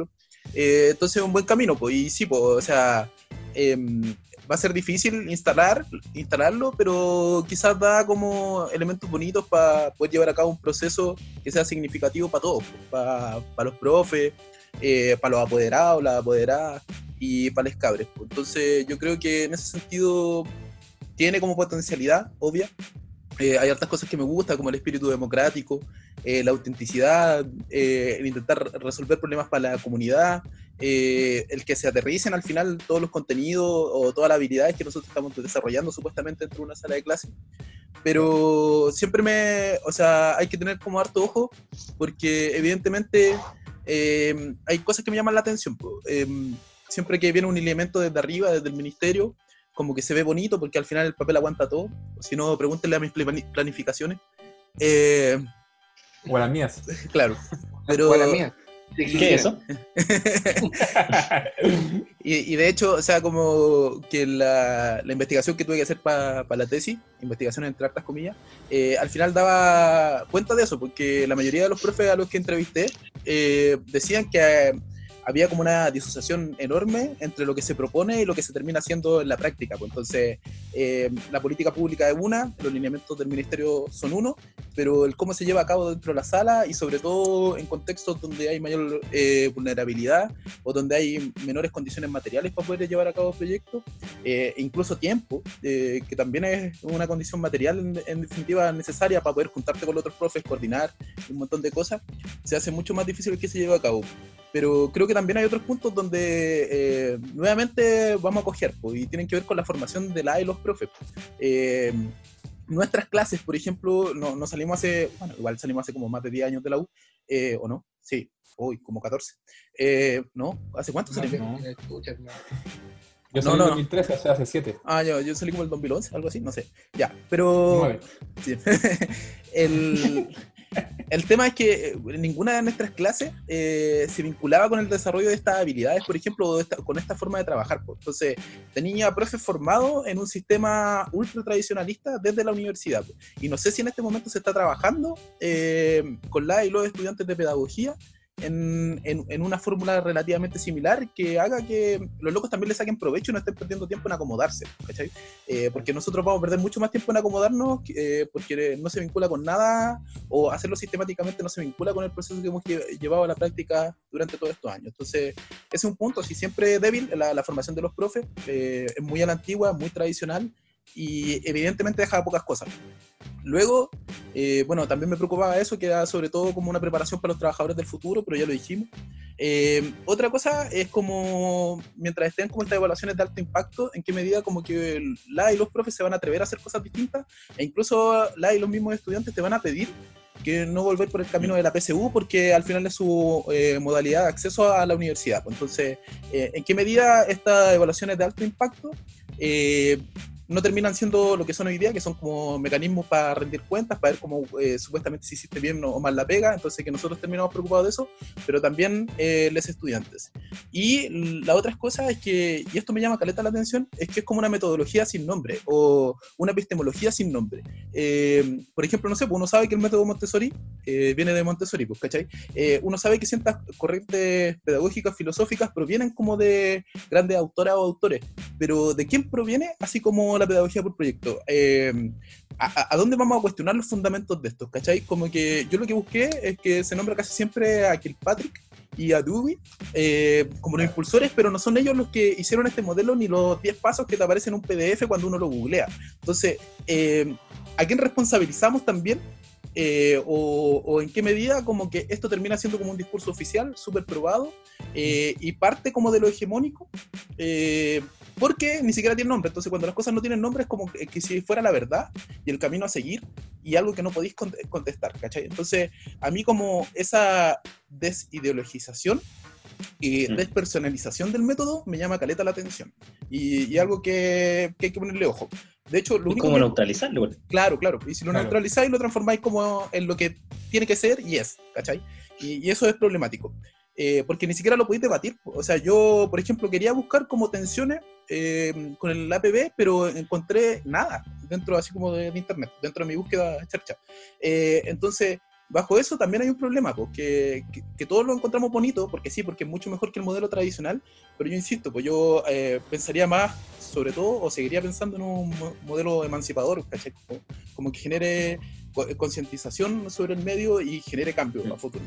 Entonces es un buen camino, pues, y sí, pues, o sea, em, va a ser difícil instalar, instalarlo, pero quizás da como elementos bonitos para poder llevar a cabo un proceso que sea significativo para todos, para, los profes, eh, para los apoderados, las apoderadas y para los cabres. Entonces yo creo que en ese sentido tiene como potencialidad, obvia. Eh, hay otras cosas que me gustan, como el espíritu democrático, eh, la autenticidad, el intentar resolver problemas para la comunidad, eh, el que se aterricen al final todos los contenidos o todas las habilidades que nosotros estamos desarrollando supuestamente dentro de una sala de clase. Pero siempre me, o sea, hay que tener como harto ojo porque evidentemente eh, hay cosas que me llaman la atención. Eh, siempre que viene un elemento desde arriba, desde el ministerio, como que se ve bonito porque al final el papel aguanta todo. Si no, pregúntenle a mis planificaciones. o a las mías. [laughs] Claro. Pero, o a las mías. ¿Qué es eso? [laughs] y, de hecho, o sea, como que la, investigación que tuve que hacer para la tesis, investigación entre hartas comillas, eh, al final daba cuenta de eso, porque la mayoría de los profes a los que entrevisté eh, decían que había como una disociación enorme entre lo que se propone y lo que se termina haciendo en la práctica. Pues entonces, eh, la política pública es una, los lineamientos del ministerio son uno, pero el cómo se lleva a cabo dentro de la sala y sobre todo en contextos donde hay mayor eh, vulnerabilidad o donde hay menores condiciones materiales para poder llevar a cabo proyectos, eh, e incluso tiempo, que también es una condición material en, en, definitiva necesaria para poder juntarte con los otros profes, coordinar un montón de cosas, se hace mucho más difícil que se lleve a cabo. Pero creo que también hay otros puntos donde eh, nuevamente vamos a coger, y tienen que ver con la formación de la y los profes. Eh, nuestras clases, por ejemplo, no, salimos hace, bueno, igual salimos hace como más de 10 años de la U, eh, ¿o no? Sí, hoy como 14. ¿No? ¿Hace cuánto salimos? Yo salí en 2013, o sea, hace 7. Ah, yo, yo salí como el 2011, algo así, no sé. Ya, pero... [laughs] Sí. [laughs] el, el tema es que eh, ninguna de nuestras clases eh, se vinculaba con el desarrollo de estas habilidades, por ejemplo, con esta forma de trabajar. Entonces, tenía profes formados en un sistema ultra tradicionalista desde la universidad. Y no sé si en este momento se está trabajando eh, con la y los estudiantes de pedagogía en, en, una fórmula relativamente similar que haga que los locos también le saquen provecho y no estén perdiendo tiempo en acomodarse, ¿cachai? Eh, porque nosotros vamos a perder mucho más tiempo en acomodarnos eh, porque no se vincula con nada o hacerlo sistemáticamente no se vincula con el proceso que hemos llevado a la práctica durante todos estos años. Entonces, ese es un punto, si siempre débil, la, la formación de los profes eh, es muy a la antigua, muy tradicional y evidentemente deja pocas cosas. Luego, eh, bueno, también me preocupaba eso, que era sobre todo como una preparación para los trabajadores del futuro, pero ya lo dijimos. Eh, otra cosa es como, mientras estén como estas evaluaciones de alto impacto, en qué medida como que la y los profes se van a atrever a hacer cosas distintas, e incluso la y los mismos estudiantes te van a pedir que no volver por el camino de la PSU porque al final es su eh, modalidad de acceso a la universidad. Entonces, ¿en qué medida estas evaluaciones de alto impacto no terminan siendo lo que son hoy día, que son como mecanismos para rendir cuentas, para ver cómo eh, supuestamente si hiciste bien o mal la pega, entonces que nosotros terminamos preocupados de eso, pero también eh, los estudiantes. Y la otra cosa es que, y esto me llama caleta la atención, es que es como una metodología sin nombre o una epistemología sin nombre. Eh, por ejemplo, no sé, pues uno sabe que el método Montessori viene de Montessori, pues, ¿cachai? uno sabe que ciertas corrientes pedagógicas, filosóficas provienen como de grandes autoras o autores, pero ¿de quién proviene? Así como la pedagogía por proyecto. Eh, ¿a, dónde vamos a cuestionar los fundamentos de estos? ¿Cachai? Como que yo lo que busqué es que se nombra casi siempre a Kilpatrick y a Dewey eh, como los impulsores, pero no son ellos los que hicieron este modelo ni los 10 pasos que te aparecen en un PDF cuando uno lo googlea. Entonces, eh, ¿a quién responsabilizamos también eh, o, en qué medida como que esto termina siendo como un discurso oficial, súper probado, eh, y parte como de lo hegemónico, eh, porque ni siquiera tiene nombre. Entonces, cuando las cosas no tienen nombre, es como que, si fuera la verdad y el camino a seguir y algo que no podéis contestar, ¿cachai? Entonces, a mí como esa desideologización y mm. despersonalización del método me llama caleta la atención. Y, algo que, que, hay que ponerle ojo. De hecho, lo único como neutralizarlo. Claro, claro. Y si lo neutralizáis, lo transformáis como en lo que tiene que ser y es, ¿cachai? Y, eso es problemático. Eh, porque ni siquiera lo podéis debatir. O sea, yo, por ejemplo, quería buscar como tensiones eh, con el APB, pero encontré nada dentro así como de, internet, dentro de mi búsqueda chercha. Eh, entonces, bajo eso también hay un problema, pues, que, que, todos lo encontramos bonito, porque sí, porque es mucho mejor que el modelo tradicional, pero yo insisto, pues yo eh, pensaría más, sobre todo, o seguiría pensando en un modelo emancipador, Como, como, que genere concientización sobre el medio y genere cambio a futuro.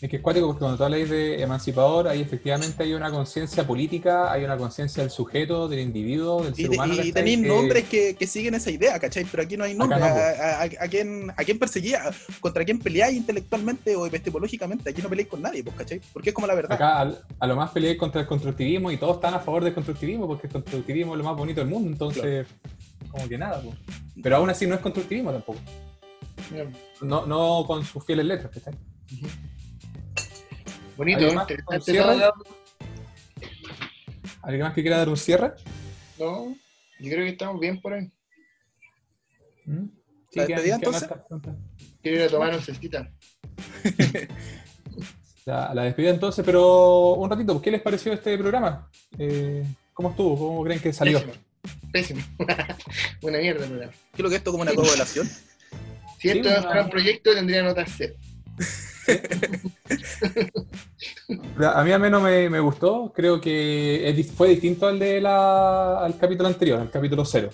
Es que es cuático porque cuando tú hablas de emancipador, ahí efectivamente hay una conciencia política, hay una conciencia del sujeto, del individuo, del ser humano. Y tenéis nombres que, que, siguen esa idea, ¿cachai? Pero aquí no hay nombre. a, a, quién, ¿A quién perseguía? ¿Contra quién peleáis intelectualmente o epistemológicamente? Aquí no peleáis con nadie, pues, ¿cachai? Porque es como la verdad. Acá a, lo más peleáis contra el constructivismo y todos están a favor del constructivismo porque el constructivismo es lo más bonito del mundo, entonces, como que nada. Pues. Pero aún así no es constructivismo tampoco. No, no con sus fieles letras, ¿cachai? Bonito, ¿Alguien más que quiera dar un cierre? No, yo creo que estamos bien por ahí. ¿Mm? ¿La despedida entonces? Quiero ir a tomar un cestita. [laughs] la, la, despedida entonces, pero un ratito, ¿qué les pareció este programa? Eh, ¿Cómo estuvo? ¿Cómo creen que salió? Pésimo. [laughs] Una mierda el programa. ¿Qué es lo que esto como una correlación? Si esto fuera un proyecto, tendría notas cero. [laughs] [laughs] a mí al menos me, me gustó, creo que fue distinto al, de la, al capítulo anterior, al capítulo cero.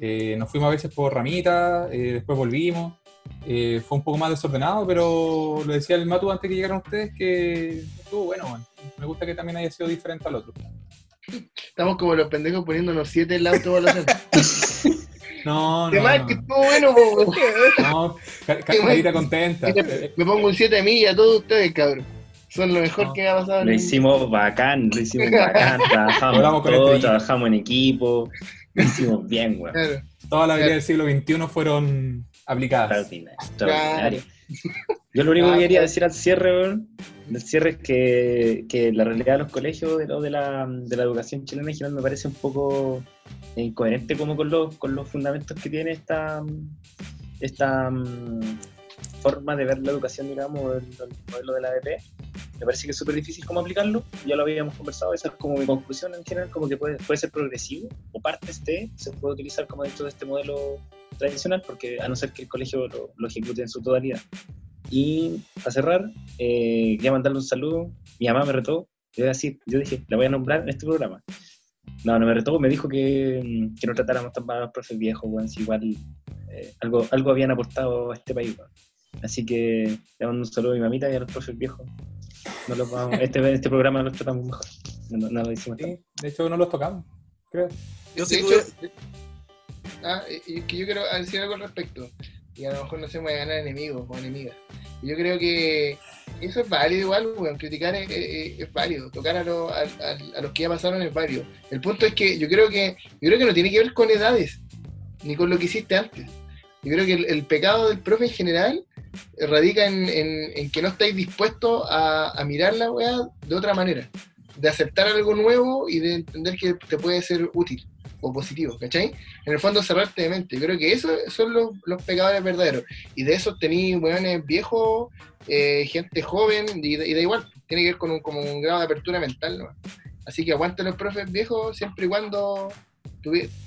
Eh, nos fuimos a veces por ramitas, eh, después volvimos. Eh, fue un poco más desordenado, pero lo decía el Matu antes que llegaran ustedes que estuvo bueno, me gusta que también haya sido diferente al otro. Estamos como los pendejos poniéndonos siete en la autoevaluación. [laughs] No, no. Más que estuvo bueno, [laughs] No, carita contenta. Me pongo un 7 de mí y a todos ustedes, cabrón. Son lo mejor que ha pasado. Lo hicimos bacán, lo hicimos bacán. [laughs] Trabajamos todos, trabajamos en equipo. Lo hicimos bien, güey. Claro. Todas las habilidades del siglo XXI fueron aplicadas. Extraordinario. Yo lo único que quería decir al cierre, el cierre es que, que, la realidad de los colegios de, de, la, de la educación chilena en general me parece un poco incoherente como con los, con los fundamentos que tiene esta, esta mm, forma de ver la educación, digamos, el, modelo de la ADP. Me parece que es súper difícil cómo aplicarlo, ya lo habíamos conversado, esa es como mi conclusión en general, como que puede, puede ser progresivo o partes de, se puede utilizar como dentro de este modelo tradicional, porque a no ser que el colegio lo, lo ejecute en su totalidad. Y a cerrar, eh, quería mandarle un saludo. Mi mamá me retó. Yo, decir, yo dije, la voy a nombrar en este programa. No, no me retó, me dijo que, que no tratáramos tan mal a los profes viejos, bueno, si igual eh, algo, algo habían aportado a este país. Así que le mando un saludo a mi mamita y a los profes viejos. No los vamos, este, este programa los tratamos mejor. No, no lo hicimos sí, de hecho, no los tocamos, creo. Yo sí, hecho, ah, y que yo quiero decir algo al respecto y a lo mejor no se puede ganar enemigos o enemigas. yo creo que eso es válido igual, bueno, criticar es, válido, tocar a, a, los que ya pasaron es válido. El punto es que yo creo que yo creo que no tiene que ver con edades, ni con lo que hiciste antes. Yo creo que el, pecado del profe en general radica en, que no estáis dispuestos a, mirar la weá de otra manera, de aceptar algo nuevo y de entender que te puede ser útil o positivo, ¿cachai? En el fondo cerrarte de mente. Creo que esos son los, los pecadores verdaderos. Y de esos tenéis weones viejos, eh, gente joven, y, da igual, tiene que ver con un, como un grado de apertura mental, ¿no? Así que aguanten los profes viejos siempre y cuando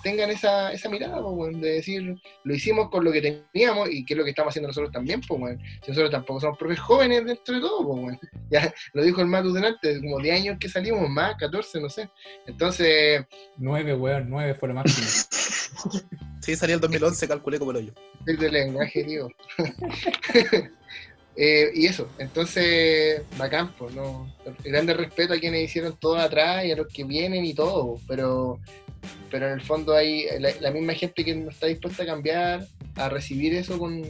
tengan esa, esa mirada, pues, de decir, lo hicimos con lo que teníamos y que es lo que estamos haciendo nosotros también, pues, Si nosotros tampoco somos profes jóvenes dentro de todo, pues, [laughs] Ya lo dijo el Matu delante, como 10 años que salimos, más, 14, no sé. Entonces... 9, weón, 9 fue lo máximo. [laughs] sí, salí el 2011, calculé como lo yo. El del lenguaje, tío. [laughs] Eh, y eso, entonces, bacán, pues, ¿no? Grande respeto a quienes hicieron todo atrás y a los que vienen y todo, pero pero en el fondo hay la, misma gente que no está dispuesta a cambiar, a recibir eso con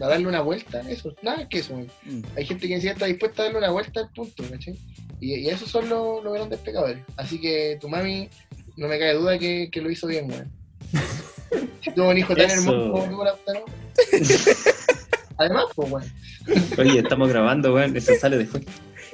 a darle una vuelta, eso, nada que eso. Mm. Hay gente que está dispuesta a darle una vuelta al punto, ¿cachai? Y, y esos son los, grandes pecadores. Así que tu mami, no me cae duda que, lo hizo bien, weón. [laughs] si tuvo un hijo tan hermoso como tú, ¿no? [laughs] Además, pues, weón. Oye, estamos grabando, weón, eso sale después.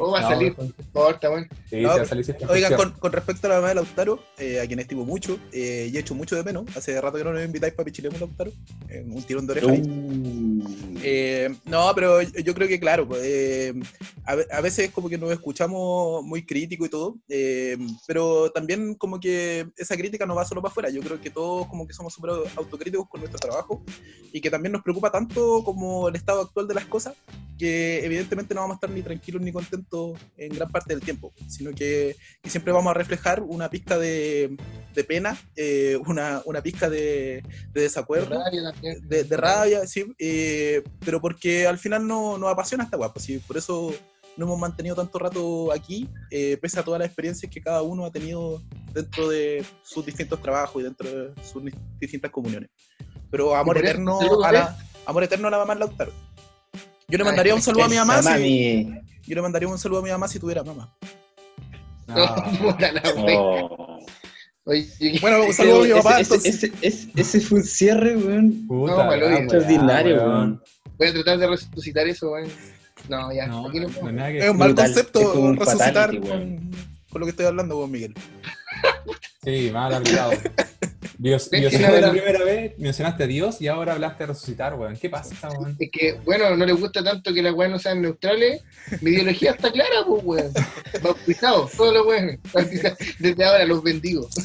¿Cómo va a salir? No importa, bueno. Sí, va a salir Oigan, con, con, respecto a la mamá de Lautaro, eh, a quien estimo mucho eh, y he hecho mucho de menos, hace rato que no nos invitáis para pichilemos Lautaro, eh, un tirón de oreja. Uh. Eh, no, pero yo creo que claro, pues, eh, a, a, veces como que nos escuchamos muy crítico y todo, pero también como que esa crítica no va solo para afuera, yo creo que todos como que somos súper autocríticos con nuestro trabajo y que también nos preocupa tanto como el estado actual de las cosas, que evidentemente no vamos a estar ni tranquilos ni contentos en gran parte del tiempo, sino que, siempre vamos a reflejar una pizca de, pena, eh, una, una pizca de, desacuerdo, de rabia, sí, eh, pero porque al final no, nos apasiona esta guapa, sí, por eso no hemos mantenido tanto rato aquí, eh, pese a todas las experiencias que cada uno ha tenido dentro de sus distintos trabajos y dentro de sus distintas comuniones. Pero amor eterno a la, amor eterno a la mamá Lautaro. Yo le mandaría un saludo a mi mamá. Si, yo le mandaría un saludo a mi mamá si tuviera mamá. [laughs] bueno, un saludo a mi papá. Ese, ese, fue un cierre, weón. Puta, no, extraordinario, weón. Voy a tratar de resucitar eso, weón. No, ya. No, no, no es un mal concepto resucitar con, con, lo que estoy hablando, weón, Miguel. Sí, mal hablado. [laughs] Dios, Dios la primera vez mencionaste a Dios y ahora hablaste de resucitar, weón. ¿Qué pasa, weón? Es que, bueno, no le gusta tanto que las weas no sean neutrales. Mi ideología está clara, pues, weón. Bautizados, todos los weones. Desde ahora los bendigo. [laughs]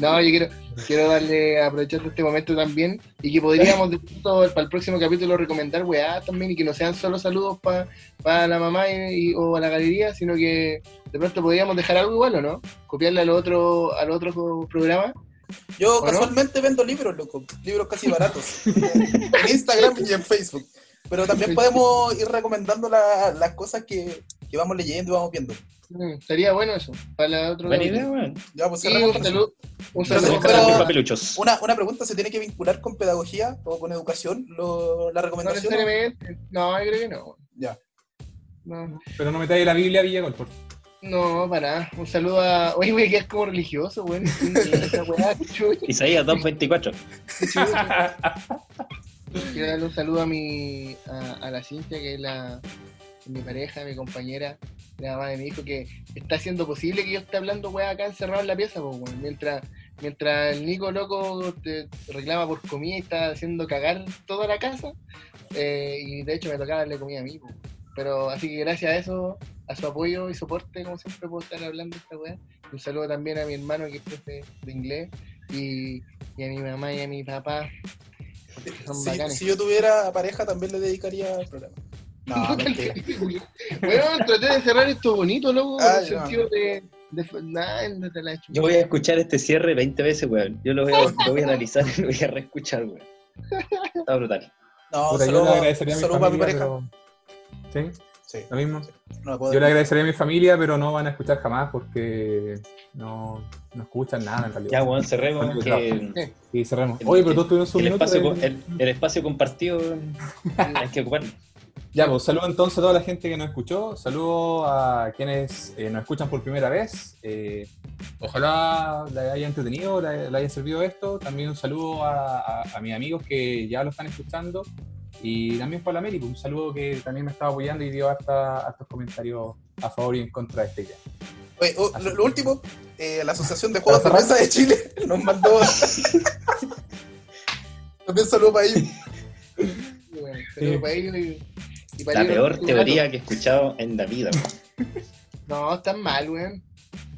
No, yo quiero, quiero darle, aprovechar este momento también y que podríamos de pronto para el próximo capítulo recomendar weá también y que no sean solo saludos para la mamá y, o a la galería, sino que de pronto podríamos dejar algo igual o no, copiarle al otro, al otro programa. Yo casualmente vendo libros, loco, libros casi [laughs] baratos, en Instagram y en Facebook. Pero también podemos ir recomendando las cosas que, que vamos leyendo y vamos viendo. Mm, sería bueno eso. Para la otra Buena idea, weón. Ya, pues, sí, un saludo. Un saludo. una, una pregunta: ¿se tiene que vincular con pedagogía o con educación lo, la recomendación? No necesariamente. No, creo que no. Ya. No. Pero no metáis la Biblia a Villagol, por no, para Un saludo a. Oye, güey, que es como religioso, güey. Isaías 224. Quiero darle un saludo a mi. a, a la Cintia, que es la mi pareja, mi compañera, la mamá de mi hijo, que está haciendo posible que yo esté hablando weá acá encerrado en la pieza, pues, mientras, mientras el Nico loco te reclama por comida y está haciendo cagar toda la casa, eh, y de hecho me tocaba darle comida a mí, pues. Pero así que gracias a eso, a su apoyo y soporte, como siempre puedo estar hablando esta weá. Un saludo también a mi hermano que es de, de inglés y, y, a mi mamá y a mi papá. Si, si yo tuviera pareja también le dedicaría al programa. [laughs] No, bueno, traté de cerrar esto bonito, loco, en el sentido de. Yo voy a escuchar este cierre 20 veces, weón. Yo lo voy a, lo voy a analizar y lo voy a reescuchar, weón. [laughs] Está brutal. No, Puta, solo, yo le agradecería a mi familia, mi pareja. Pero... ¿Sí? Sí. Lo mismo. yo le agradecería a mi familia, pero no van a escuchar jamás porque no, no escuchan nada en realidad. Ya, weón, cerremos. Que... Sí, cerremos. Oye, pero todos tuvimos un el Espacio, el, el, espacio compartido [laughs] hay que ocuparlo. Ya, pues saludo entonces a toda la gente que nos escuchó, saludo a quienes eh, nos escuchan por primera vez. Eh, ojalá le haya entretenido, le, haya servido esto. También un saludo a, mis amigos que ya lo están escuchando. Y también para la Meli, pues, un saludo que también me estaba apoyando y dio hasta, estos comentarios a favor y en contra de esta idea. Oye, oh, lo, último, eh, la Asociación de Juegos de Mesa de Chile [laughs] nos mandó. [laughs] También saludo para ellos. Bueno, para ellos y, la peor teoría que he escuchado en la vida. [laughs] No, están mal, weón.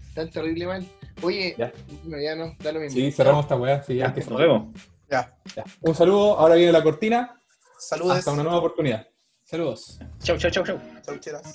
Están terrible mal. Oye, ya. ya no, da lo mismo. Sí, cerramos esta weá. Sí, ya, ya nos vemos. Ya. ya. Un saludo, ahora viene la cortina. Saludos. Hasta una nueva oportunidad. Saludos. Chau, chau, chau, chau. Chau, cheras.